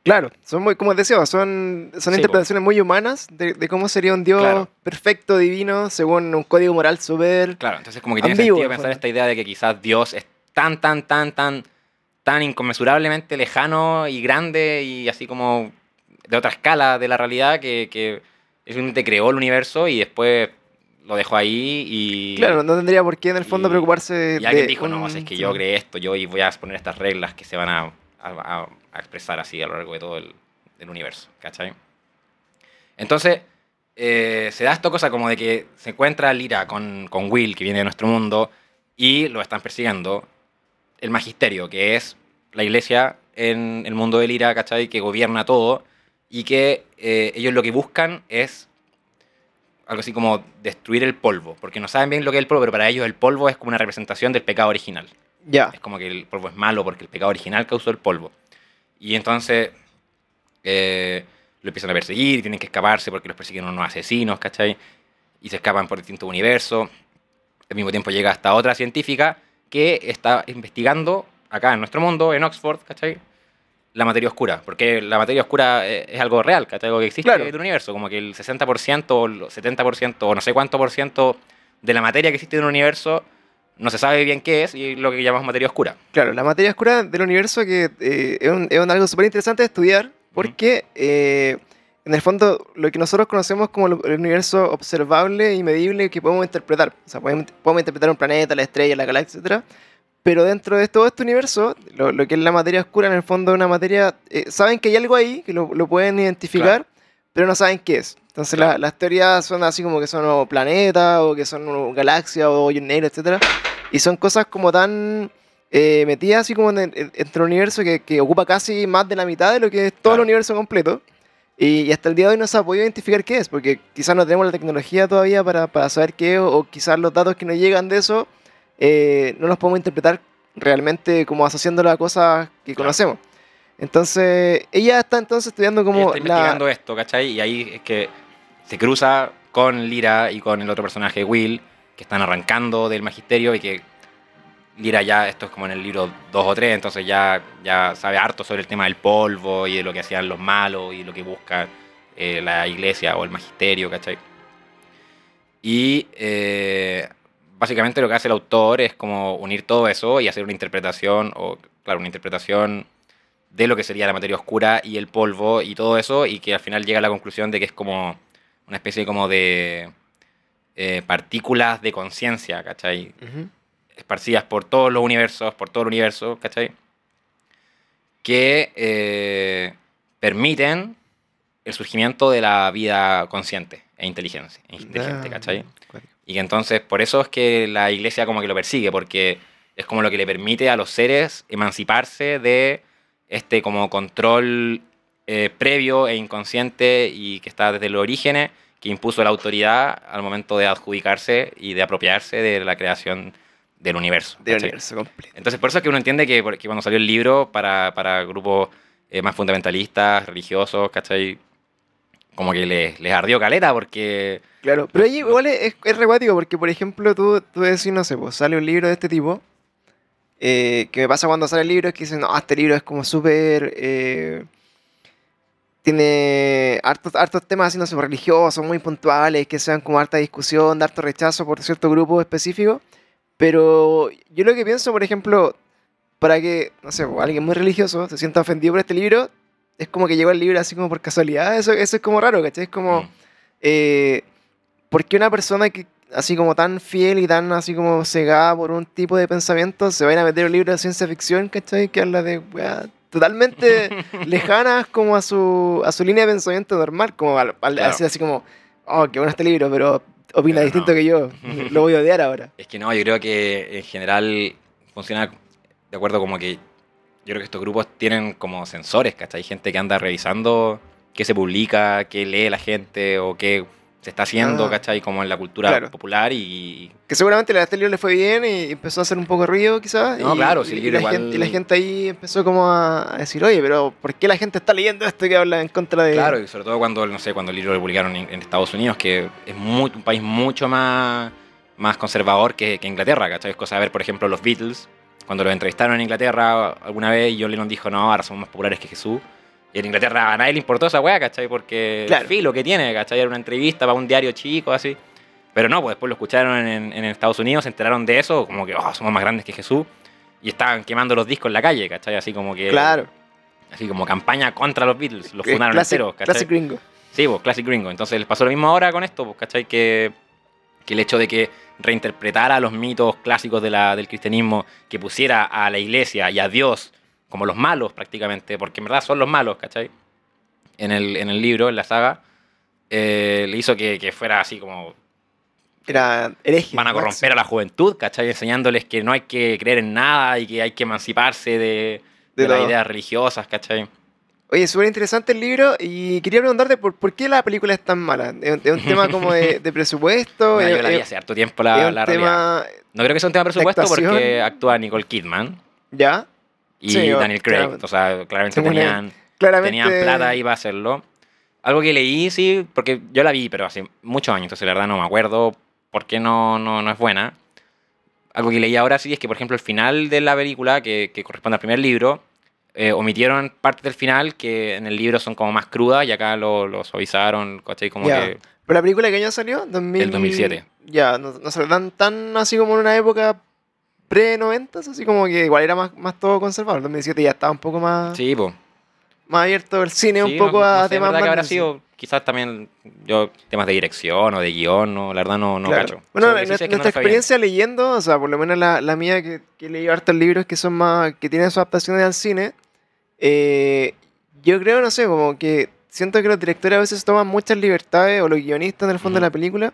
Claro, son muy, como decía, son, son Sí, interpretaciones muy humanas de, de cómo sería un Dios Claro. perfecto, divino, según un código moral súper... Claro, entonces como que tiene Ambiguo, sentido pensar esta idea de que quizás Dios es tan, tan, tan, tan, tan inconmensurablemente lejano y grande y así como de otra escala de la realidad que, que simplemente creó el universo y después lo dejó ahí y... Claro, no tendría por qué en el fondo y- preocuparse de... Y alguien dijo, un- no, es que yo creé esto, yo y voy a poner estas reglas que se van a, a- a expresar así a lo largo de todo el, del universo, ¿cachai? Entonces, eh, se da esto cosa como de que se encuentra Lira con, con Will, que viene de nuestro mundo, y lo están persiguiendo el magisterio, que es la iglesia en el mundo de Lira, ¿cachai? Que gobierna todo y que eh, ellos lo que buscan es algo así como destruir el polvo, porque no saben bien lo que es el polvo, pero para ellos el polvo es como una representación del pecado original. Ya. Es como que el polvo es malo porque el pecado original causó el polvo. Y entonces eh, lo empiezan a perseguir y tienen que escaparse porque los persiguen unos asesinos, ¿cachai? Y se escapan por distintos universos. Al mismo tiempo llega hasta otra científica que está investigando acá en nuestro mundo, en Oxford, ¿cachai? La materia oscura, porque la materia oscura eh, es algo real, ¿cachai? Algo que existe Claro. en el universo, como que el 60% o el 70% o no sé cuánto por ciento de la materia que existe en el universo no se sabe bien qué es y es lo que llamamos materia oscura. Claro, la materia oscura del universo que eh, es, un- es un algo súper interesante de estudiar porque eh, en el fondo lo que nosotros conocemos como el universo observable y medible que podemos interpretar. O sea, podemos, podemos interpretar un planeta, la estrella, la galaxia, etc. Pero dentro de todo este universo, lo, lo que es la materia oscura en el fondo es una materia... eh, saben que hay algo ahí, que lo, lo pueden identificar, pero no saben qué es. Entonces la- Claro. las teorías son así como que son planetas o que son galaxias o hoyos negros, etc. Y son cosas como tan eh, metidas así como en entre el universo que, que ocupa casi más de la mitad de lo que es todo el Claro. universo completo. Y, y hasta el día de hoy no se ha podido identificar qué es, porque quizás no tenemos la tecnología todavía para, para saber qué es, o quizás los datos que nos llegan de eso eh, no los podemos interpretar realmente como asociándolo a cosas que Claro. conocemos. Entonces, ella está entonces estudiando como está la... investigando esto, ¿cachai? Y ahí es que se cruza con Lira y con el otro personaje, Will, que están arrancando del magisterio y que Lira ya, esto es como en el libro 2 o 3, entonces ya, ya sabe harto sobre el tema del polvo y de lo que hacían los malos y lo que busca eh, la iglesia o el magisterio, ¿cachai? Y eh, básicamente lo que hace el autor es como unir todo eso y hacer una interpretación, o claro, una interpretación de lo que sería la materia oscura y el polvo y todo eso, y que al final llega a la conclusión de que es como una especie como de eh, partículas de conciencia, ¿cachai? Esparcidas por todos los universos, por todo el universo, ¿cachai? Que eh, permiten el surgimiento de la vida consciente e inteligencia, inteligente, ¿cachai? Y que entonces por eso es que la iglesia como que lo persigue, porque es como lo que le permite a los seres emanciparse de este como control eh, previo e inconsciente y que está desde los orígenes que impuso la autoridad al momento de adjudicarse y de apropiarse de la creación del universo. Del ¿cachai? universo completo. Entonces por eso es que uno entiende que, que cuando salió el libro para, para grupos eh, más fundamentalistas, religiosos, ¿cachai? Como que les, les ardió caleta porque... Claro, pero ahí igual es, es, es re cuático porque, por ejemplo, tú, tú decís, no sé, pues sale un libro de este tipo, eh, que me pasa cuando sale el libro, es que dicen, no, este libro es como súper... eh, tiene hartos, hartos temas así, no sé, religiosos, muy puntuales, que sean como harta discusión, de harto rechazo por cierto grupo específico, pero yo lo que pienso, por ejemplo, para que, no sé, pues, alguien muy religioso se sienta ofendido por este libro, es como que llegó el libro así como por casualidad, eso, eso es como raro, ¿cachai? Es como... Mm, Eh, ¿Por qué una persona que así como tan fiel y tan así como cegada por un tipo de pensamiento se va a ir a meter un libro de ciencia ficción, ¿cachai? Que habla de weas totalmente lejanas como a su, a su línea de pensamiento normal, como al, al Claro. decir así como, oh, qué bueno este libro, pero opina Pero distinto no. que yo, lo voy a odiar ahora. Es que no, yo creo que en general funciona de acuerdo como que yo creo que estos grupos tienen como sensores, ¿cachai? Hay gente que anda revisando qué se publica, qué lee la gente o qué se está haciendo, Ah. ¿cachai? Como en la cultura Claro. popular y... Que seguramente a este libro le fue bien y empezó a hacer un poco de ruido quizás. No, y, claro, sí, y, el y libro la igual- gente, y la gente ahí empezó como a, a decir, oye, pero ¿por qué la gente está leyendo esto que habla en contra de... Claro, y sobre todo cuando, no sé, cuando el libro lo publicaron en, en Estados Unidos, que es muy- un país mucho más, más conservador que, que Inglaterra, ¿cachai? Es cosa de ver, por ejemplo, los Beatles, cuando los entrevistaron en Inglaterra alguna vez, John Lennon dijo, no, ahora somos más populares que Jesús. Y en Inglaterra a nadie le importó esa weá, ¿cachai? Porque Claro. el filo que tiene, ¿cachai? Era una entrevista para un diario chico, así. Pero no, pues después lo escucharon en, en Estados Unidos, se enteraron de eso, como que, oh, somos más grandes que Jesús. Y estaban quemando los discos en la calle, ¿cachai? Así como que... Claro. Así como campaña contra los Beatles. Los Es fundaron classic- enteros, ¿cachai? classic gringo. Sí, pues, Classic Gringo. Entonces les pasó lo mismo ahora con esto, pues, ¿cachai? Que, que el hecho de que reinterpretara los mitos clásicos de la, del cristianismo, que pusiera a la iglesia y a Dios como los malos prácticamente, porque en verdad son los malos, ¿cachai? En el, en el libro, en la saga, eh, le hizo que, que fuera así como Era hereje. van a corromper a la juventud, ¿cachai? Enseñándoles que no hay que creer en nada y que hay que emanciparse de, De de las ideas religiosas, ¿cachai? Oye, súper interesante el libro y quería preguntarte por, por qué la película es tan mala. ¿Es, es un tema como de, de presupuesto? ¿Es- yo la vi hace harto tiempo la, la tema... No creo que sea un tema de presupuesto actuación? porque actúa Nicole Kidman ¿Ya? y Sí, Daniel Craig. claramente. O sea, claramente tenían, Claramente... tenían plata ahí para hacerlo. Algo que leí, sí, porque yo la vi, pero hace muchos años, entonces la verdad no me acuerdo por qué no, no, no es buena. Algo que leí ahora sí es que, por ejemplo, el final de la película, que, que corresponde al primer libro, eh, omitieron partes del final que en el libro son como más crudas y acá lo, lo suavizaron, ¿cachai? Como Ya. que... ¿Pero la película qué año salió? 2000... El 2007. Ya, no, no salió tan, tan así como en una época pre-90, así como que igual era más, más todo conservado. El 2007 ya estaba un poco más, Sí, más abierto el cine, Sí, un poco no, a no temas más que habrá sido quizás también yo temas de dirección o de guion, no, la verdad no, no Claro. cacho. Bueno, sí nuestra, bien. experiencia leyendo, o sea, por lo menos la, la mía que, que leí hartos libros que son más, que tienen sus adaptaciones al cine, eh, yo creo, no sé, como que siento que los directores a veces toman muchas libertades, o los guionistas en el fondo de la película,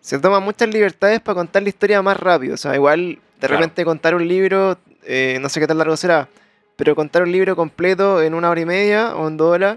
se toman muchas libertades para contar la historia más rápido. O sea, igual de Claro. repente contar un libro, eh, no sé qué tan largo será, pero contar un libro completo en una hora y media o en dos horas.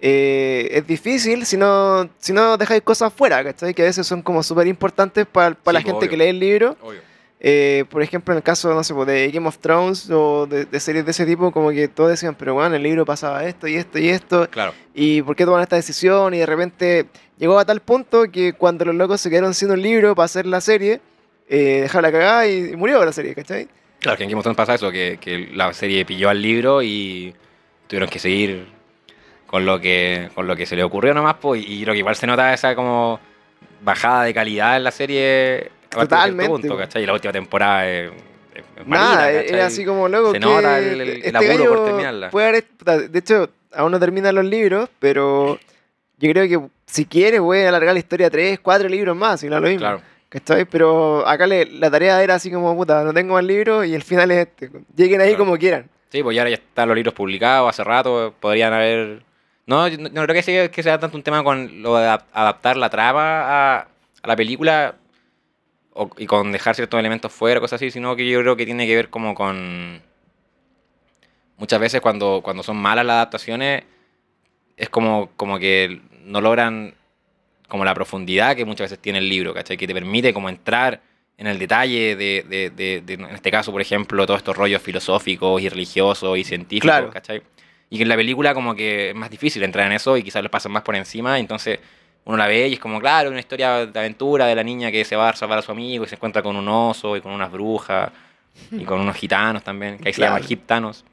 Eh, es difícil si no, si no dejáis cosas fuera, ¿cachai? Que a veces son como súper importantes para Sí, la gente obvio. que lee el libro. Obvio. Eh, por ejemplo, en el caso, no sé, pues, de Game of Thrones o de, de series de ese tipo, como que todos decían, pero bueno, en el libro pasaba esto y esto y esto, Claro. y por qué toman esta decisión, y de repente llegó a tal punto que cuando los locos se quedaron sin un libro para hacer la serie, eh, dejaron la cagada y, y murió la serie, ¿cachai? Claro, que en Game of Thrones pasa eso, que, que la serie pilló al libro y tuvieron que seguir con lo que, con lo que se le ocurrió nomás, pues, y creo que igual se nota esa como bajada de calidad en la serie a Totalmente, punto. ¿cachai? Y la última temporada es, es- es Nada, ¿cachai? era así como loco. Se que nota el- el- el este apuro por terminarla. puede haber- de hecho, aún no terminan los libros, pero yo creo que si quiere puede alargar la historia tres, cuatro libros más, y no es lo mismo. Claro. ¿Cachai? Pero acá le- la tarea era así como, puta, no tengo más libros y el final es este. Lleguen ahí Claro. como quieran. Sí, pues ya están los libros publicados hace rato, podrían haber... No, yo no, creo que sea, que sea tanto un tema con lo de adap- adaptar la trama a, a la película o- y con dejar ciertos elementos fuera, cosas así, sino que yo creo que tiene que ver como con... Muchas veces cuando, cuando son malas las adaptaciones es como, como que no logran como la profundidad que muchas veces tiene el libro, ¿cachai? Que te permite como entrar en el detalle de, de- de- de, en este caso, por ejemplo, todos estos rollos filosóficos y religiosos y científicos, Claro. ¿cachai? Y que en la película como que es más difícil entrar en eso y quizás les pasan más por encima, entonces uno la ve y es como, claro, una historia de aventura de la niña que se va a salvar a su amigo y se encuentra con un oso y con unas brujas y con unos gitanos también, que ahí se llaman gitanos.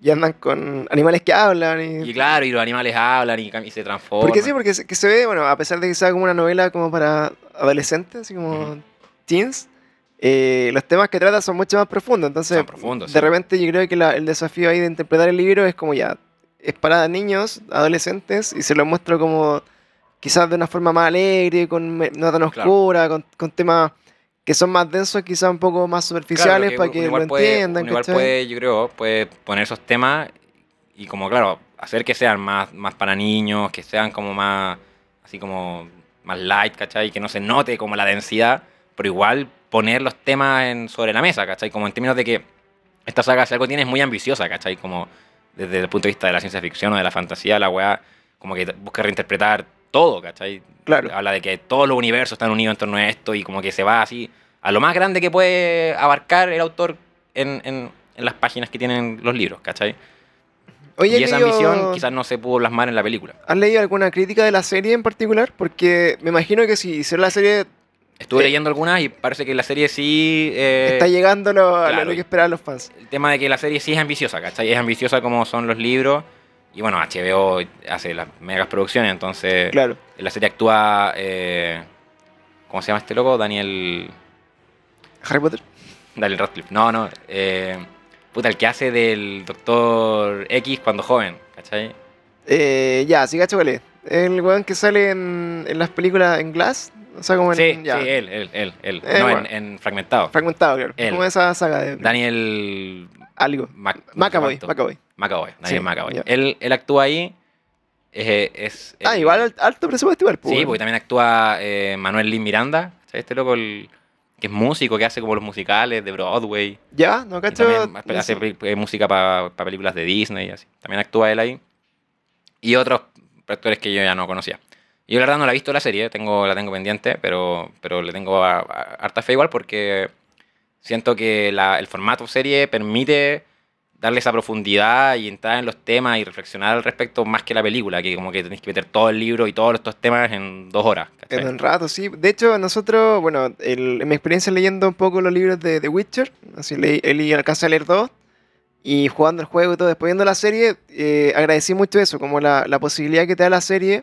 Y andan con animales que hablan. Y... Y claro, y los animales hablan y, se transforman. Porque sí, porque se, que se ve, bueno, a pesar de que sea como una novela como para adolescentes, así como teens, eh, los temas que trata son mucho más profundos. Entonces, Son profundos, de sí. repente yo creo que la- el desafío ahí de interpretar el libro es como ya, es para niños, adolescentes, y se lo muestro como quizás de una forma más alegre, con no tan Claro. oscura, con, con temas que son más densos, quizás un poco más superficiales Claro, para que lo puede- entiendan. igual puede, yo creo, puede poner esos temas y como, claro, hacer que sean más, más para niños, que sean como más, así como más light, ¿cachai? Que no se note como la densidad, pero igual poner los temas en, sobre la mesa, ¿cachai? Como en términos de que esta saga, si algo tiene, es muy ambiciosa, ¿cachai? Como desde el punto de vista de la ciencia ficción o de la fantasía, la weá como que busca reinterpretar todo, ¿cachai? Claro. Habla de que todos los universos están unidos en torno a esto y como que se va así a lo más grande que puede abarcar el autor en, en- en las páginas que tienen los libros, ¿cachai? Oye, y ¿has esa leído- ambición quizás no se pudo plasmar en la película. ¿Has leído alguna crítica de la serie en particular? Porque me imagino que si hicieron la serie Estuve Eh, leyendo algunas y parece que la serie sí... eh, está llegando lo, a lo que esperaban los fans. el tema de que la serie sí es ambiciosa, ¿cachai? Es ambiciosa como son los libros. Y bueno, HBO hace las megas producciones, entonces Claro. en la serie actúa... eh, ¿Cómo se llama este loco? Daniel... Harry Potter. Daniel Radcliffe. No, no. puta, el que hace del Doctor X cuando joven, ¿cachai? Eh, ya, sí, cacho cuál es. El weón que sale en, en las películas en Glass. O sea, como en. Sí, ya, sí, él, él, él. él. Eh, no, bueno. en, en Fragmentado. Fragmentado, claro. Él. Como esa saga de. Daniel Algo. Mac- Macaboy. Macaboy. Macaboy, Daniel Sí, Macaboy. ya. Él, él actúa ahí. eh, es, Ah, el- igual al- alto presupuesto igual, pues, Sí, porque también actúa eh, Manuel Lin Miranda. ¿sabes? Este loco el- que es músico, que hace como los musicales de Broadway. Ya, no cacho. también hace eh, música para películas de Disney y así. También actúa él ahí. y otros actores que yo ya no conocía. Yo la verdad no la he visto la serie, tengo, la tengo pendiente, pero, pero le tengo a, a- harta fe igual porque siento que la- el formato serie permite darle esa profundidad y entrar en los temas y reflexionar al respecto más que la película, que como que tenéis que meter todo el libro y todos estos temas en dos horas. ¿cachai? En un rato, sí. De hecho, nosotros, bueno, el- en mi experiencia leyendo un poco los libros de The Witcher, así leí, leí- alcancé a leer dos, y jugando el juego y todo, después viendo la serie, eh, agradecí mucho eso, como la, la posibilidad que te da la serie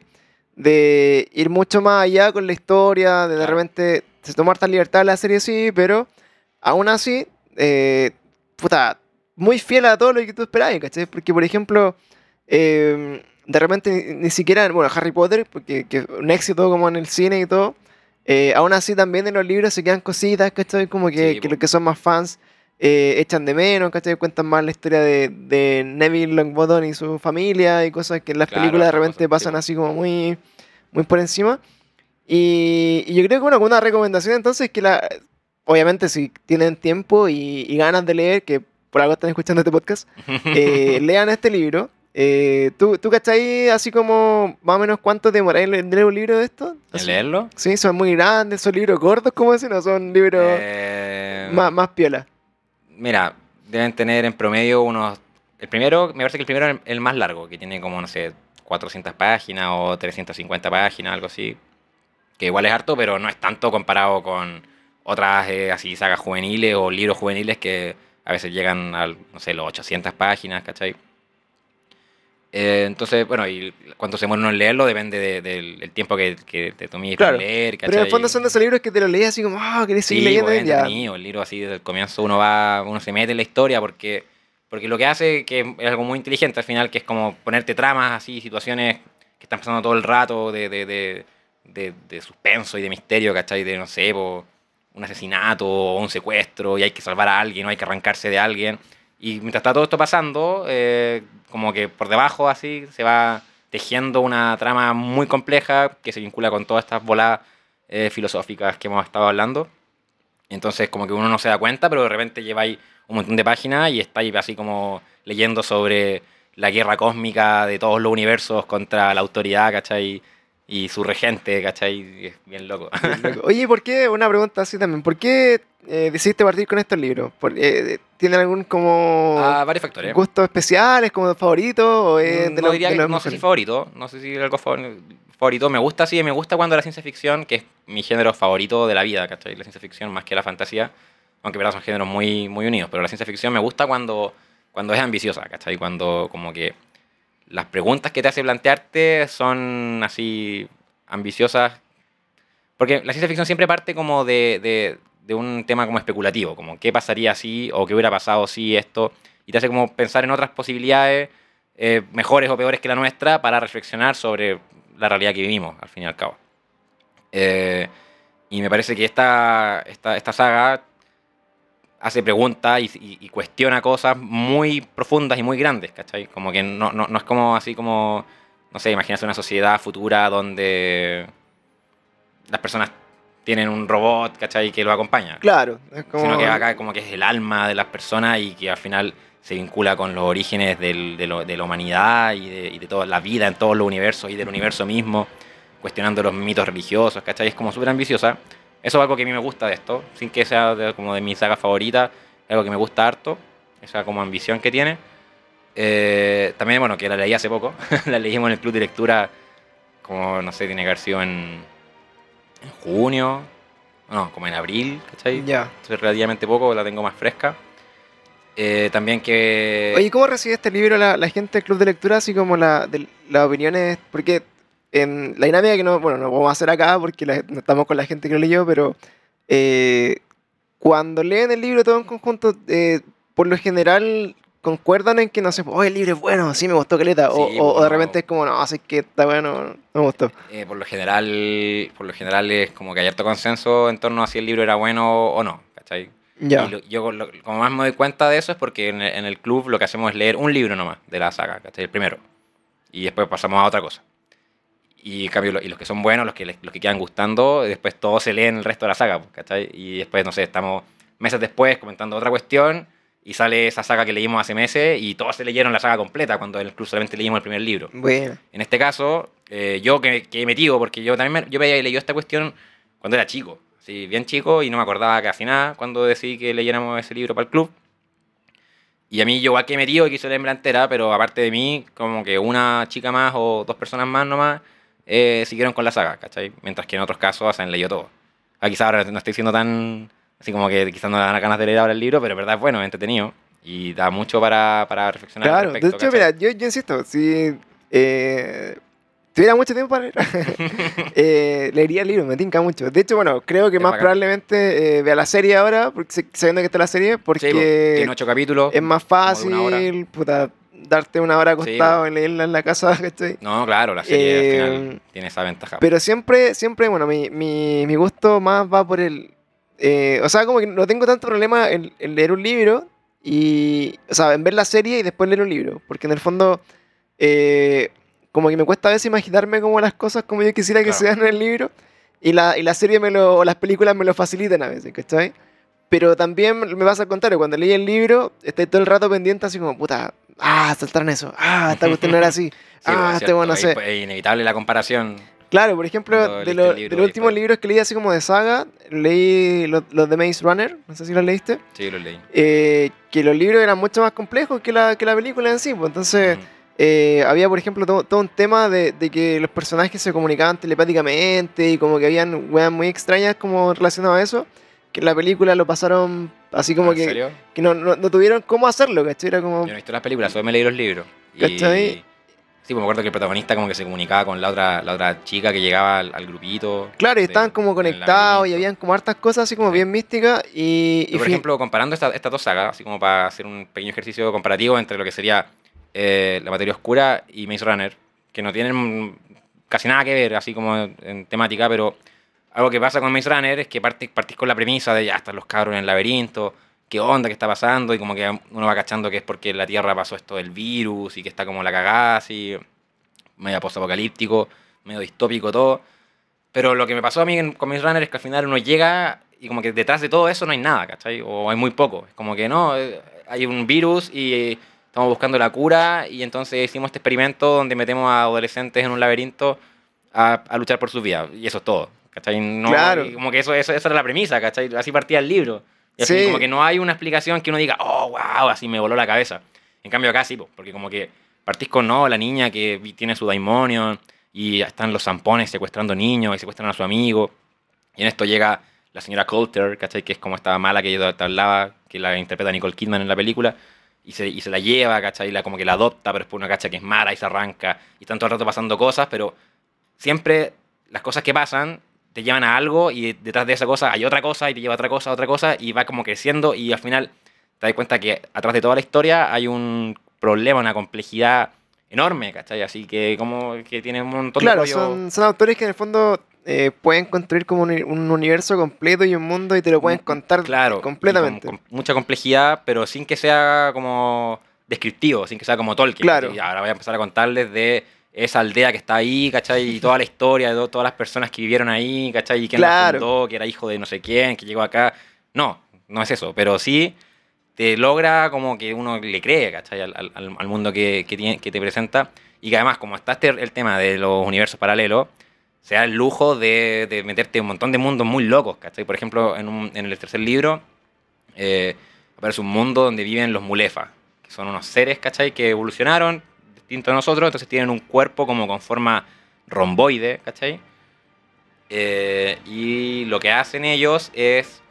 de ir mucho más allá con la historia, de de repente se tomar tan libertad la serie, sí, pero aún así, eh, puta, muy fiel a todo lo que tú esperabas, ¿cachai? Porque, por ejemplo, eh, de repente ni, siquiera, bueno, Harry Potter, porque que un éxito como en el cine y todo, eh, aún así también en los libros se quedan cositas, ¿cachai? Como que, Sí, que po. los que son más fans eh, echan de menos, ¿cachai? Cuentan más la historia de, de Neville Longbottom y su familia y cosas que en las Claro, películas de repente cosas, pasan así como muy, muy por encima. Y, y yo creo que bueno, una recomendación entonces es que la, obviamente si tienen tiempo y, y ganas de leer, que por algo están escuchando este podcast, eh, lean este libro. Eh, ¿tú, ¿Tú cachai así como más o menos cuánto demoráis en leer un libro de esto? ¿En leerlo? Sí, son muy grandes, son libros gordos, como dicen, o son libros Eh, más, más piola. Mira, deben tener en promedio unos... El primero, me parece que el primero es el más largo, que tiene como, no sé, 400 páginas o 350 páginas, algo así. Que igual es harto, pero no es tanto comparado con otras eh, así sagas juveniles o libros juveniles que a veces llegan a, no sé, los 800 páginas, ¿cachai? Eh, entonces, bueno, y cuánto se muere uno en leerlo depende de- del del tiempo que, que te tomes Claro, para leer, Pero en el ¿cachai? fondo son de esos libros que te los lees así como, ah, querés seguir Sí, leyendo. pues, es ya. el libro así desde el comienzo uno va, uno se mete en la historia porque, porque lo que hace que es algo muy inteligente al final, que es como ponerte tramas así, situaciones que están pasando todo el rato de, de, de, de- suspenso y de misterio, ¿cachai? De, no sé, po, un asesinato o un secuestro y hay que salvar a alguien o hay que arrancarse de alguien. Y mientras está todo esto pasando, eh, como que por debajo así se va tejiendo una trama muy compleja que se vincula con todas estas bolas eh, filosóficas que hemos estado hablando. Entonces como que uno no se da cuenta, pero de repente lleváis un montón de páginas y estáis así como leyendo sobre la guerra cósmica de todos los universos contra la autoridad, ¿cachai? Y su regente, ¿cachai? Y es bien loco. Loco. Oye, ¿por qué? Una pregunta así también. ¿Por qué eh, decidiste partir con estos libros? ¿Por- eh, ¿Tienen algún como Ah, varios factores. gustos especiales, como favoritos? ¿O es Mm, de no diría de los no sé si favorito, no sé si algo favor- favorito. Me gusta, sí, me gusta cuando la ciencia ficción, que es mi género favorito de la vida, ¿cachai? La ciencia ficción más que la fantasía, aunque verdad son géneros muy, muy unidos, pero la ciencia ficción me gusta cuando, cuando es ambiciosa, ¿cachai? Cuando como que las preguntas que te hace plantearte son así ambiciosas. Porque la ciencia ficción siempre parte como de, de- un tema como especulativo, como qué pasaría si o qué hubiera pasado si esto, y te hace como pensar en otras posibilidades eh, mejores o peores que la nuestra para reflexionar sobre la realidad que vivimos, al fin y al cabo. Eh, y me parece que esta, esta, esta saga hace preguntas y, y- y cuestiona cosas muy profundas y muy grandes, ¿cachai? Como que no, no, no es como así como, no sé, imagínate una sociedad futura donde las personas tienen un robot, ¿cachai? Que lo acompaña. Claro, es como... Sino que acá como que es el alma de las personas y que al final se vincula con los orígenes del- de, lo- de la humanidad y de, y de toda la vida en todos los universos y del universo mismo, cuestionando los mitos religiosos, ¿cachai? Es como súper ambiciosa. Eso es algo que a mí me gusta de esto, sin que sea de- como de mi saga favorita, es algo que me gusta harto, esa como ambición que tiene. Eh, también, bueno, que la leí hace poco, la leímos en el club de lectura, como, no sé, tiene que haber sido en, en junio, no, como en abril, ¿cachai? Ya. Entonces, relativamente poco, la tengo más fresca. Eh, también que... Oye, ¿cómo recibe este libro la, la gente del club de lectura? Así como la, de- las opiniones, porque en la dinámica que no, bueno, no vamos a hacer acá porque la- no estamos con la gente que lo leyó, pero eh, cuando leen el libro todo en conjunto, eh, por lo general concuerdan en que, no sé, oh, el libro es bueno, sí me gustó Caleta, Sí, o- o de bueno. repente es como, no, así que está bueno, no me gustó. eh, por lo general por lo general es como que hay harto consenso en torno a si el libro era bueno o no, ¿cachai? Ya, Y lo- yo lo- como más me doy cuenta de eso es porque en el, en el club lo que hacemos es leer un libro nomás de la saga, ¿cachai? El primero. Y después pasamos a otra cosa. Y, en cambio, lo- y los que son buenos, los que, los que quedan gustando, después todos se leen el resto de la saga, pues, ¿cachai? Y después, no sé, estamos meses después comentando otra cuestión y sale esa saga que leímos hace meses y todos se leyeron la saga completa cuando incluso solamente leímos el primer libro. Bueno, En este caso, eh, yo que, que he metido, porque yo también me, yo había leído esta cuestión cuando era chico, así, bien chico, y no me acordaba casi nada cuando decidí que leyéramos ese libro para el club. Y a mí yo igual que he metido y quise leerla entera, pero aparte de mí, como que una chica más o dos personas más nomás eh, siguieron con la saga, ¿cachai? Mientras que en otros casos se han leído todo. Ah, quizás ahora no estoy siendo tan... Así como que quizás no me dan ganas de leer ahora el libro, pero en verdad es bueno, es entretenido. Y da mucho para, para reflexionar al claro. De respecto, hecho, ¿cachai? mira, yo, yo insisto, si eh, tuviera mucho tiempo para leer, eh, leería el libro, me tinca mucho. De hecho, bueno, creo que Es más bacán. probablemente eh, vea la serie ahora, porque, sabiendo que está la serie, Sí, po, porque tiene ocho capítulos. es más fácil, puta, darte una hora Sí, acostado y leerla en la casa, ¿cachai? No, claro, la serie al Eh, final tiene esa ventaja. Pero siempre, siempre, bueno, mi, mi, mi gusto más va por el... eh, o sea, como que no tengo tanto problema en, en leer un libro y... O sea, en ver la serie y después leer un libro. Porque en el fondo, eh, como que me cuesta a veces imaginarme como las cosas como yo quisiera que Claro. sean en el libro. Y la, y la serie me lo, o las películas me lo facilitan a veces, ¿cachai? Pero también me pasa al contrario, cuando leí el libro, estoy todo el rato pendiente así como, puta, ah, saltaron eso, ah, esta cuestión era así, Sí, pues, ah, es este bueno, sé. Es inevitable la comparación. Claro, por ejemplo, de, lo- libro, de los últimos libros que leí así como de saga, leí los, los de Maze Runner, no sé si los leíste, Sí, lo leí. eh, que los libros eran mucho más complejos que la, que la película en sí, pues entonces. Eh, había, por ejemplo, todo, todo un tema de, de que los personajes se comunicaban telepáticamente y como que habían weas muy extrañas como relacionadas a eso, que en la película lo pasaron así como ¿En que, serio? que no, no, no tuvieron cómo hacerlo, ¿cachai? Era como... Yo no he visto las películas, solo me leí los libros. Y... Sí, pues me acuerdo que el protagonista como que se comunicaba con la otra, la otra chica que llegaba al, al grupito. Claro, y de- estaban como conectados y habían como hartas cosas así como Sí. bien místicas y... Por ejemplo, comparando esta- estas dos sagas, así como para hacer un pequeño ejercicio comparativo entre lo que sería eh, La Materia Oscura y Maze Runner, que no tienen casi nada que ver, así como en temática, pero algo que pasa con Maze Runner es que partís, partís con la premisa de ya están los cabros en el laberinto, qué onda, qué está pasando, y como que uno va cachando que es porque la Tierra pasó esto del virus y que está como la cagada, así, medio postapocalíptico, medio distópico todo. Pero lo que me pasó a mí con Maze Runner es que al final uno llega y como que detrás de todo eso no hay nada, ¿cachai? O hay muy poco. Es como que no, eh, hay un virus y estamos buscando la cura y entonces hicimos este experimento donde metemos a adolescentes en un laberinto a, a luchar por sus vidas. Y eso es todo, ¿cachai? No, Claro. como que eso, eso, esa era la premisa, ¿cachai? Así partía el libro. Y así Sí. como que no hay una explicación que uno diga, oh, wow, así me voló la cabeza. En cambio acá sí, po, porque como que partís con, no, la niña que tiene su daimonion y están los zampones secuestrando niños y secuestran a su amigo. Y en esto llega la señora Coulter, ¿cachai? Que es como esta mala que yo te hablaba, que la interpreta Nicole Kidman en la película. Y se, y se la lleva, ¿cachai? Y la, como que la adopta, pero después una cacha que es mala y se arranca. Y están todo el rato pasando cosas, pero siempre las cosas que pasan te llevan a algo y detrás de esa cosa hay otra cosa y te lleva a otra cosa, a otra cosa y va como creciendo y al final te das cuenta que atrás de toda la historia hay un problema, una complejidad enorme, ¿cachai? Así que como que tiene un montón Claro, de rollo- son, son autores que en el fondo eh, pueden construir como un, un universo completo y un mundo y te lo pueden contar Mm, Claro, y completamente. Con, con mucha complejidad, pero sin que sea como descriptivo, sin que sea como Tolkien. Claro. Y ahora voy a empezar a contarles de esa aldea que está ahí, ¿cachai? Y toda la historia de to- todas las personas que vivieron ahí, ¿cachai? Y quién Claro. la fundó, que era hijo de no sé quién, que llegó acá. No, no es eso, pero sí te logra como que uno le cree, ¿cachai? Al, mundo que, tiene, que te presenta. Y que además, como está este, el tema de los universos paralelos, se da el lujo de, de meterte un montón de mundos muy locos, ¿cachai? Por ejemplo, en, un- en el tercer libro eh, aparece un mundo donde viven los mulefas, que son unos seres, ¿cachai? Que evolucionaron distintos a nosotros, entonces tienen un cuerpo como con forma romboide, ¿cachai? Eh, y lo que hacen ellos es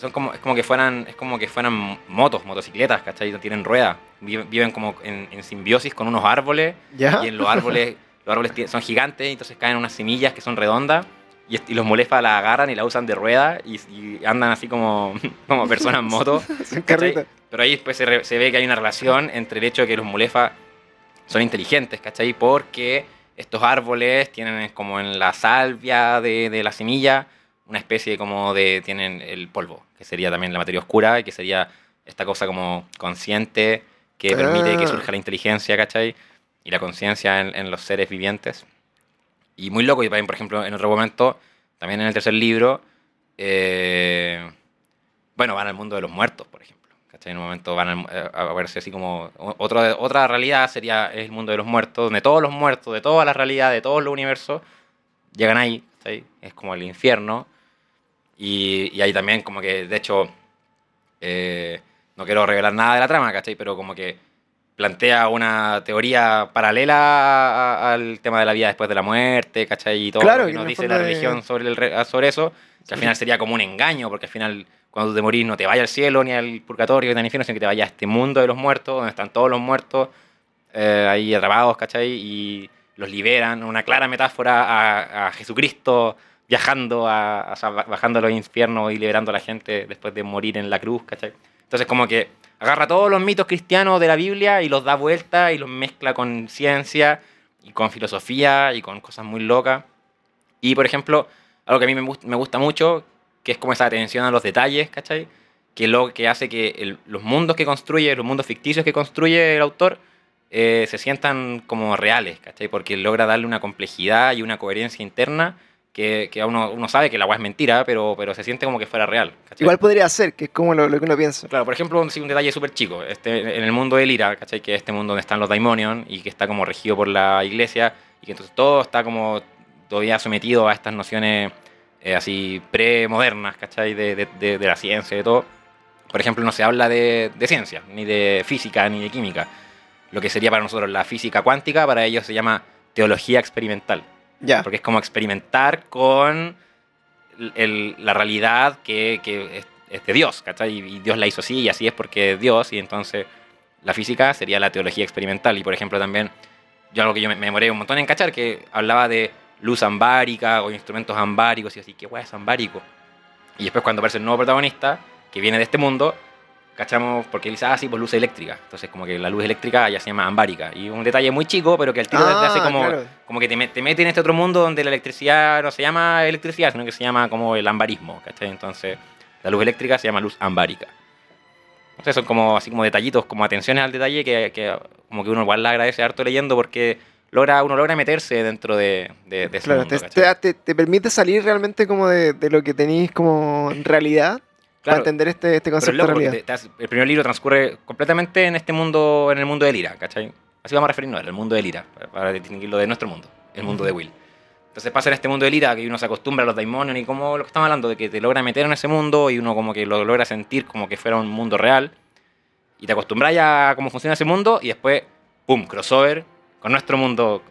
son como, es como que fueran es como que fueran motos, motocicletas, ¿cachai? No tienen ruedas. Viven, viven como en, en simbiosis con unos árboles ¿Ya? y en los árboles, los árboles son gigantes, y entonces caen unas semillas que son redondas. Y, y los molefas la agarran y la usan de rueda y, y andan así como, como personas en moto. Pero ahí después se, re- se ve que hay una relación entre el hecho de que los mulefas son inteligentes, ¿cachai? Porque estos árboles tienen como en la salvia de, de la semilla una especie como de... tienen el polvo, que sería también la materia oscura, y que sería esta cosa como consciente que permite que Ah. surja la inteligencia, ¿cachai? Y la conciencia en, en los seres vivientes. Y muy loco, y también, por ejemplo, en otro momento, también en el tercer libro, eh, bueno, van al mundo de los muertos, por ejemplo. ¿cachai? En un momento van a, eh, a verse así como... o- Otro, otra realidad sería el mundo de los muertos, donde todos los muertos de todas las realidades, de todos los universos, llegan ahí, ¿cachai? Es como el infierno. Y, y ahí también como que, de hecho, eh, no quiero revelar nada de la trama, ¿cachai? Pero como que plantea una teoría paralela al tema de la vida después de la muerte, ¿cachai? Y todo Claro, lo que que nos dice la es- religión sobre, el re- sobre eso, que al final sería como un engaño, porque al final cuando tú te morís no te vaya al cielo ni al purgatorio ni al infierno, sino que te vaya a este mundo de los muertos, donde están todos los muertos eh, ahí atrapados, ¿cachai? Y los liberan, una clara metáfora a, a Jesucristo viajando, a, bajando a los infiernos y liberando a la gente después de morir en la cruz, ¿cachai? Entonces como que agarra todos los mitos cristianos de la Biblia y los da vuelta y los mezcla con ciencia y con filosofía y con cosas muy locas. Y por ejemplo, algo que a mí me, me gusta mucho, que es como esa atención a los detalles, ¿cachai? Que lo que hace que el- los mundos que construye, los mundos ficticios que construye el autor, eh, se sientan como reales, ¿cachai? Porque logra darle una complejidad y una coherencia interna que, que uno, uno sabe que la agua es mentira, pero, pero se siente como que fuera real. ¿cachai? Igual podría ser, que es como lo, lo que uno piensa. Claro, por ejemplo, un, sí, un detalle súper chico. Este, en el mundo de Lira, ¿cachai? Que es este mundo donde están los Daimonion y que está como regido por la iglesia y que entonces todo está como todavía sometido a estas nociones eh, así premodernas, ¿cachai? De, de, de- de la ciencia y de todo. Por ejemplo, no se habla de, de ciencia, ni de física, ni de química. Lo que sería para nosotros la física cuántica, para ellos se llama teología experimental. Ya. Porque es como experimentar con el- la realidad que, que es, es de Dios, ¿cachai? Y Dios la hizo así y así es porque es Dios, y entonces la física sería la teología experimental. Y por ejemplo también, yo algo que yo me, me demoré un montón en cachar, que hablaba de luz ambárica o instrumentos ambáricos, y así, ¿qué hueá es ambárico? Y después cuando aparece el nuevo protagonista, que viene de este mundo, cachamos, porque él dice, ah, sí, pues luz eléctrica. Entonces como que la luz eléctrica ya se llama ambárica. Y un detalle muy chico, pero que al tiro te hace Ah, como claro. como que te, te mete en este otro mundo donde la electricidad no se llama electricidad, sino que se llama como el ambarismo, ¿cachai? Entonces, la luz eléctrica se llama luz ambárica. Entonces son como así como detallitos, como atenciones al detalle que, que como que uno igual le agradece harto leyendo porque logra, uno logra meterse dentro de, de, de ese Claro, mundo, te, te, te- te permite salir realmente como de, de lo que tenéis como en realidad para Claro, entender este, este concepto de loco realidad. te- te el primer libro transcurre completamente en este mundo, en el mundo de Lira, ¿cachai? Así vamos a referirnos, el mundo de Lira, para, para distinguirlo de nuestro mundo, el mundo de Will. Entonces pasa en este mundo de Lira que uno se acostumbra a los daimonios y como lo que estamos hablando, de que te logra meter en ese mundo y uno como que lo logra sentir como que fuera un mundo real y te acostumbras ya a cómo funciona ese mundo y después, ¡pum!, crossover con nuestro mundo,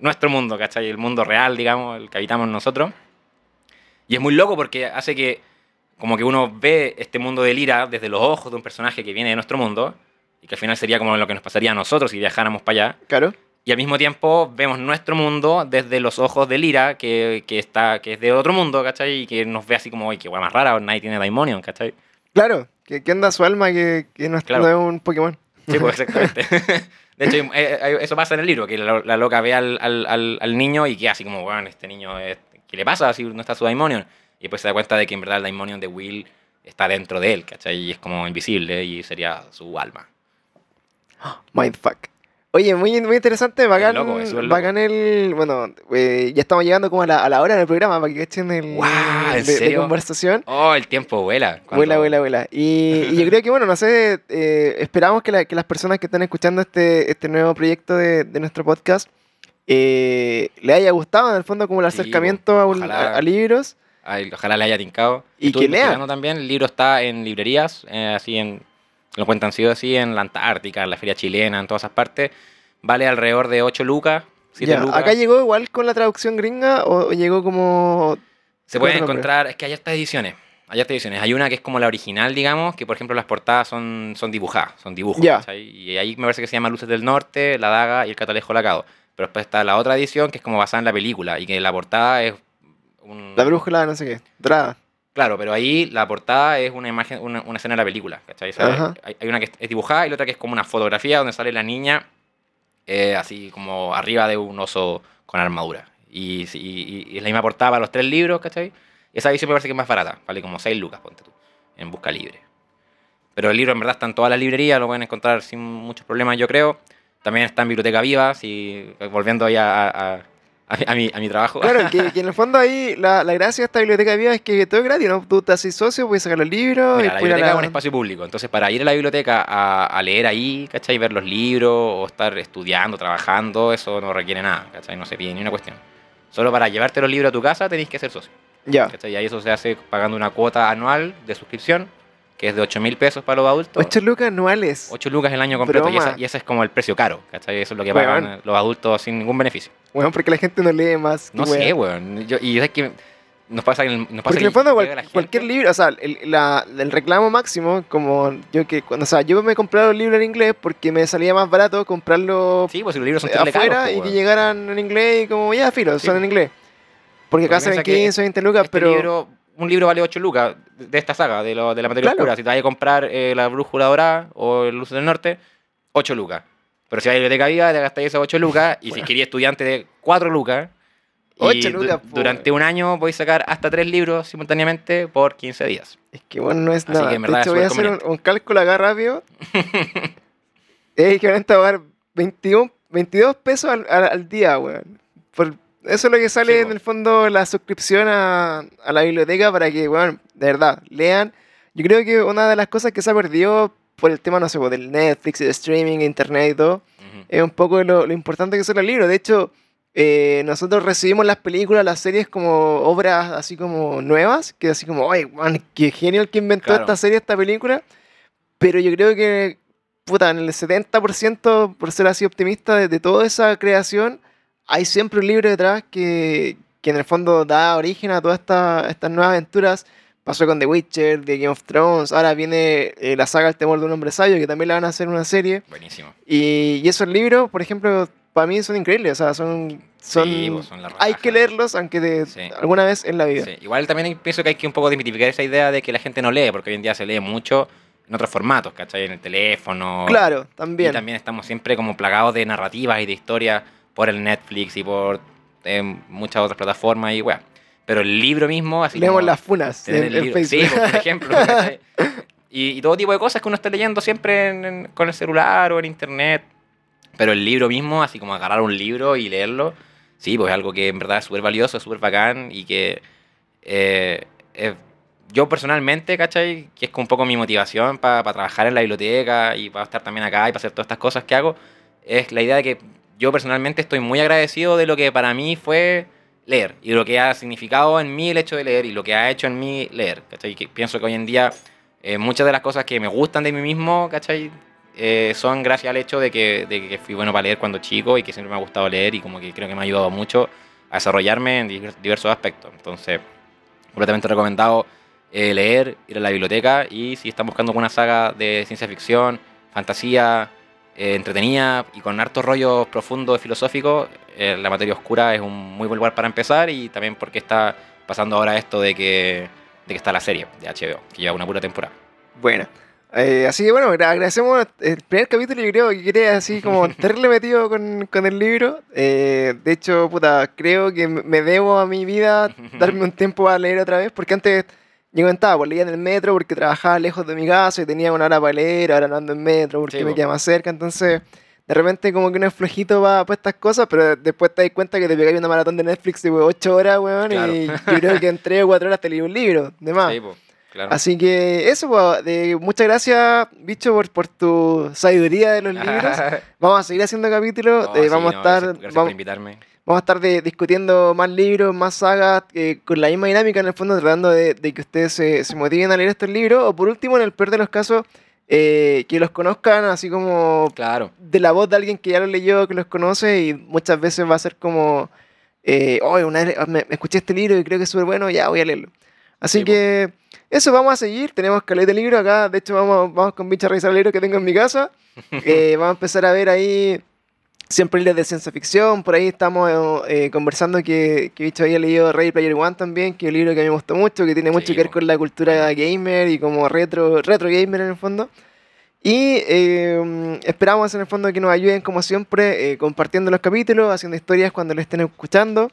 nuestro mundo, ¿cachai? El mundo real, digamos, el que habitamos nosotros. Y es muy loco porque hace que como que uno ve este mundo de Lira desde los ojos de un personaje que viene de nuestro mundo y que al final sería como lo que nos pasaría a nosotros si viajáramos para allá. Claro. Y al mismo tiempo vemos nuestro mundo desde los ojos de Lira, que, que, está, que es de otro mundo, ¿cachai? Y que nos ve así como, uy, qué guay más rara, nadie tiene Daimonion, ¿cachai? Claro. ¿Qué, qué onda su alma que, que no, es- Claro. es un Pokémon? Sí, pues exactamente. De hecho, eso pasa en el libro, que la, la loca ve al, al, al, al niño y queda así como, bueno, este niño, es- ¿qué le pasa si no está su Daimonion? Y después se da cuenta de que en verdad el Daimonion de Will está dentro de él, ¿cachai? Y es como invisible y sería su alma. Mindfuck. Oye, muy, muy interesante, bacán, loco, es loco. bacán el... Bueno, eh, ya estamos llegando como a la, a la hora del programa para que echen el ¿en de- conversación. Oh, el tiempo vuela. Cuando- Vuela, vuela, vuela. Y, y yo creo que, bueno, no sé, eh, esperamos que, la- que las personas que están escuchando este, este nuevo proyecto de, de nuestro podcast eh, le haya gustado, en el fondo, como el Sí, acercamiento a, a- a libros. Ojalá le haya tincado. Y Estuve que lea. también, el libro está en librerías, eh, así en, lo cuentan sido así, en la Antártica, en la Feria Chilena, en todas esas partes. Vale alrededor de 8 lucas, 7 Ya, lucas. ¿Acá llegó igual con la traducción gringa o, o llegó como... Se pueden encontrar, es que hay estas ediciones. Hay estas ediciones. Hay una que es como la original, digamos, que por ejemplo las portadas son, son dibujadas, son dibujos. Y ahí me parece que se llama Luces del Norte, La Daga y El Catalejo Lacado. Pero después está la otra edición que es como basada en la película y que la portada es un... La brújula, no sé qué. Drada. Claro, pero ahí la portada es una imagen, una, una escena de la película, ¿cachai? Hay, hay una que es dibujada y la otra que es como una fotografía donde sale la niña eh, así como arriba de un oso con armadura. Y, y- y es la misma portada para los tres libros, ¿cachai? Esa edición me parece que es más barata, vale como 6 lucas, ponte tú, en busca libre. Pero el libro en verdad está en todas las librerías, lo pueden encontrar sin muchos problemas, yo creo. También está en Biblioteca Viva, si, volviendo ahí a, a- a a, mi- a mi, trabajo. Claro, que, que en el fondo ahí la, la gracia de esta biblioteca viva es que todo es gratis, ¿no? Tú te haces socio, puedes sacar los libros Mira, y la biblioteca es la- un espacio público, entonces para ir a la biblioteca a, a leer ahí, ¿cachai? Ver los libros o estar estudiando, trabajando, eso no requiere nada, ¿cachai? No se pide ni una cuestión. Solo para llevarte los libros a tu casa tenéis que ser socio, Ya. ¿cachai? Y ahí eso se hace pagando una cuota anual de suscripción, que es de 8 mil pesos para los adultos. 8 lucas anuales. 8 lucas el año completo y, esa- y ese es como el precio caro, ¿cachai? Eso es lo que Weón. pagan los adultos sin ningún beneficio. Bueno, porque la gente no lee más. No sé, weón. Yo- y es que nos pasa, que- nos pasa Porque en que el fondo cual- cualquier libro, o sea, el, la- el reclamo máximo, como yo que cuando, o sea, yo me compraba los libros en inglés porque me salía más barato comprarlos Sí, pues si los libros son afuera caros, y po, que weón. llegaran en inglés y como ya filo, Sí. son en inglés. Porque acá que 15, 20 lucas, Este pero libro, un libro vale 8 lucas de esta saga, de, lo- de la materia Claro. oscura. Si te vas a comprar eh, la brújula dorada o el luz del norte, 8 lucas. Pero si vas a la biblioteca viva, te gastáis esas 8 lucas. Y si Bueno. querías estudiante de 4 lucas, y 8 du- lucas, po, durante un año podéis sacar hasta 3 libros simultáneamente por 15 días. es que bueno, no es Así nada. que en de verdad hecho, voy a hacer un, un cálculo acá rápido. es equivalente a pagar 21, 22 pesos al, al- al día, weón. Por, eso es lo que sale Sí, en el fondo la suscripción a, a la biblioteca para que, bueno, de verdad, lean. Yo creo que una de las cosas que se ha perdido por el tema, no sé, del Netflix, de streaming, internet y todo, Ujú. es un poco lo, lo importante que son los libros. De hecho, eh, nosotros recibimos las películas, las series como obras así como nuevas, que así como, ¡ay, man, qué genio el que inventó Claro. esta serie, esta película! Pero yo creo que, puta, en el 70%, por ser así optimista, de, de toda esa creación, hay siempre un libro detrás que, que en el fondo da origen a todas esta- estas nuevas aventuras. Pasó con The Witcher, The Game of Thrones, ahora viene eh, la saga El temor de un hombre sabio, que también la van a hacer una serie. Buenísimo. Y, y esos libros, por ejemplo, para mí son increíbles. O sea, son. son Sí, pues, son la hay que leerlos, aunque de, Sí. alguna vez en la vida. Sí, Igual también pienso que hay que un poco desmitificar esa idea de que la gente no lee, porque hoy en día se lee mucho en otros formatos, ¿cachai? En el teléfono. Claro, Y también. también estamos siempre como plagados de narrativas y de historias por el Netflix y por eh, muchas otras plataformas y weá. Pero el libro mismo, así Leemos como las funas en, el libro- Sí, Facebook. pues, por ejemplo. y, y todo tipo de cosas que uno está leyendo siempre en- en- con el celular o en internet. Pero el libro mismo, así como agarrar un libro y leerlo, sí, pues es algo que en verdad es súper valioso, súper bacán y que eh, es- yo personalmente, ¿cachai? Que es un poco mi motivación para trabajar en la biblioteca y para estar también acá y para hacer todas estas cosas que hago, es la idea de que yo personalmente estoy muy agradecido de lo que para mí fue leer y lo que ha significado en mí el hecho de leer y lo que ha hecho en mí leer, ¿cachai? Que pienso que hoy en día eh, muchas de las cosas que me gustan de mí mismo, ¿cachai? Eh, son gracias al hecho de que, de que fui bueno para leer cuando chico y que siempre me ha gustado leer y como que creo que me ha ayudado mucho a desarrollarme en divers- diversos aspectos. Entonces, completamente recomendado eh, leer, ir a la biblioteca y si están buscando alguna saga de ciencia ficción, fantasía, eh, entretenida y con hartos rollos profundos y filosóficos, eh, La materia oscura es un muy buen lugar para empezar y también porque está pasando ahora esto de que, de que está la serie de HBO, que lleva una pura temporada. Bueno. eh, así que bueno, agra- agradecemos el primer capítulo, yo creo que quería así como tenerle metido con, con el libro. Eh, de hecho, puta, creo que me debo a mi vida darme un tiempo a leer otra vez, porque antes yo comentaba, pues leía en el metro porque trabajaba lejos de mi casa y tenía una hora para leer, ahora no ando en metro porque Sí, me po. queda más cerca, entonces de repente como que uno es flojito para estas cosas, pero después te das cuenta que te pegáis una maratón de Netflix de 8 horas, weón, Claro. y yo creo que en 3 o 4 horas te leí un libro, de más. Sí, po, claro. Así que eso, pues, de, muchas gracias, bicho, por, por tu sabiduría de los libros. Vamos a seguir haciendo capítulos, No, eh, sí, vamos no, a estar... Gracias, gracias vamos- por invitarme. Vamos a estar de- discutiendo más libros, más sagas, eh, con la misma dinámica en el fondo, tratando de, de que ustedes se, se motiven a leer estos libros, o por último, en el peor de los casos, eh, que los conozcan así como Claro. de la voz de alguien que ya los leyó, que los conoce, y muchas veces va a ser como, eh, "Oye, una vez me, me escuché este libro y creo que es súper bueno, ya voy a leerlo. Así Sí, que eso vamos a seguir, tenemos caleta de libro acá, de hecho vamos, vamos con bicha a revisar el libro que tengo en mi casa, Eh, vamos a empezar a ver ahí siempre libros de ciencia ficción, por ahí estamos eh, conversando que, que bicho había leído Ready Player One también, que es un libro que a mí me gustó mucho, que tiene mucho Sí, que ver con la cultura gamer y como retro, retro gamer en el fondo. Y eh, esperamos en el fondo que nos ayuden como siempre eh, compartiendo los capítulos, haciendo historias cuando lo estén escuchando.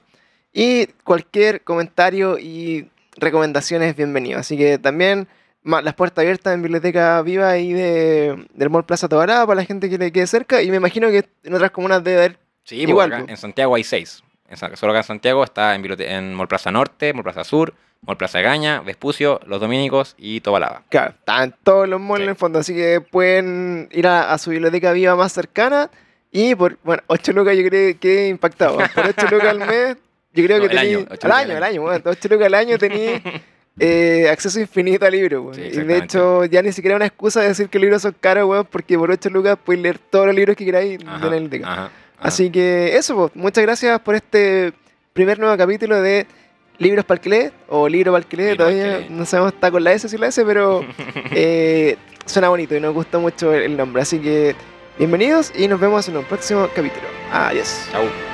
Y cualquier comentario y recomendación es bienvenido. Así que también las puertas abiertas en Biblioteca Viva y de, del Mall Plaza Tobará para la gente que le quede cerca. Y me imagino que en otras comunas debe haber Sí, Igual, acá en Santiago hay seis. en solo acá en Santiago, está en, en Mall Plaza Norte, Mall Plaza Sur, Mall Plaza Gaña, Vespucio, Los Dominicos y Tobalaba. Claro, están todos los malls Sí. en el fondo, así que pueden ir a, a su biblioteca viva más cercana y por, bueno, 8 lucas yo creo que impactado. Por 8 lucas al mes, yo creo No, que el tení- año, ocho al año, al al año. año, bueno, 8 lucas al año tení eh, acceso infinito a libros, weón. Sí, y de hecho ya ni siquiera una excusa de decir que los libros son caros, weón, porque por 8 lucas puedes leer todos los libros que queráis Ajá, de la biblioteca. ajá, ajá. Así que eso, pues, muchas gracias por este primer nuevo capítulo de Libros para lee, o Libro para Libro que todavía no sabemos está con la S o sin la S, pero eh, suena bonito y nos gusta mucho el, el nombre. Así que bienvenidos y nos vemos en un próximo capítulo. Adiós. Chau.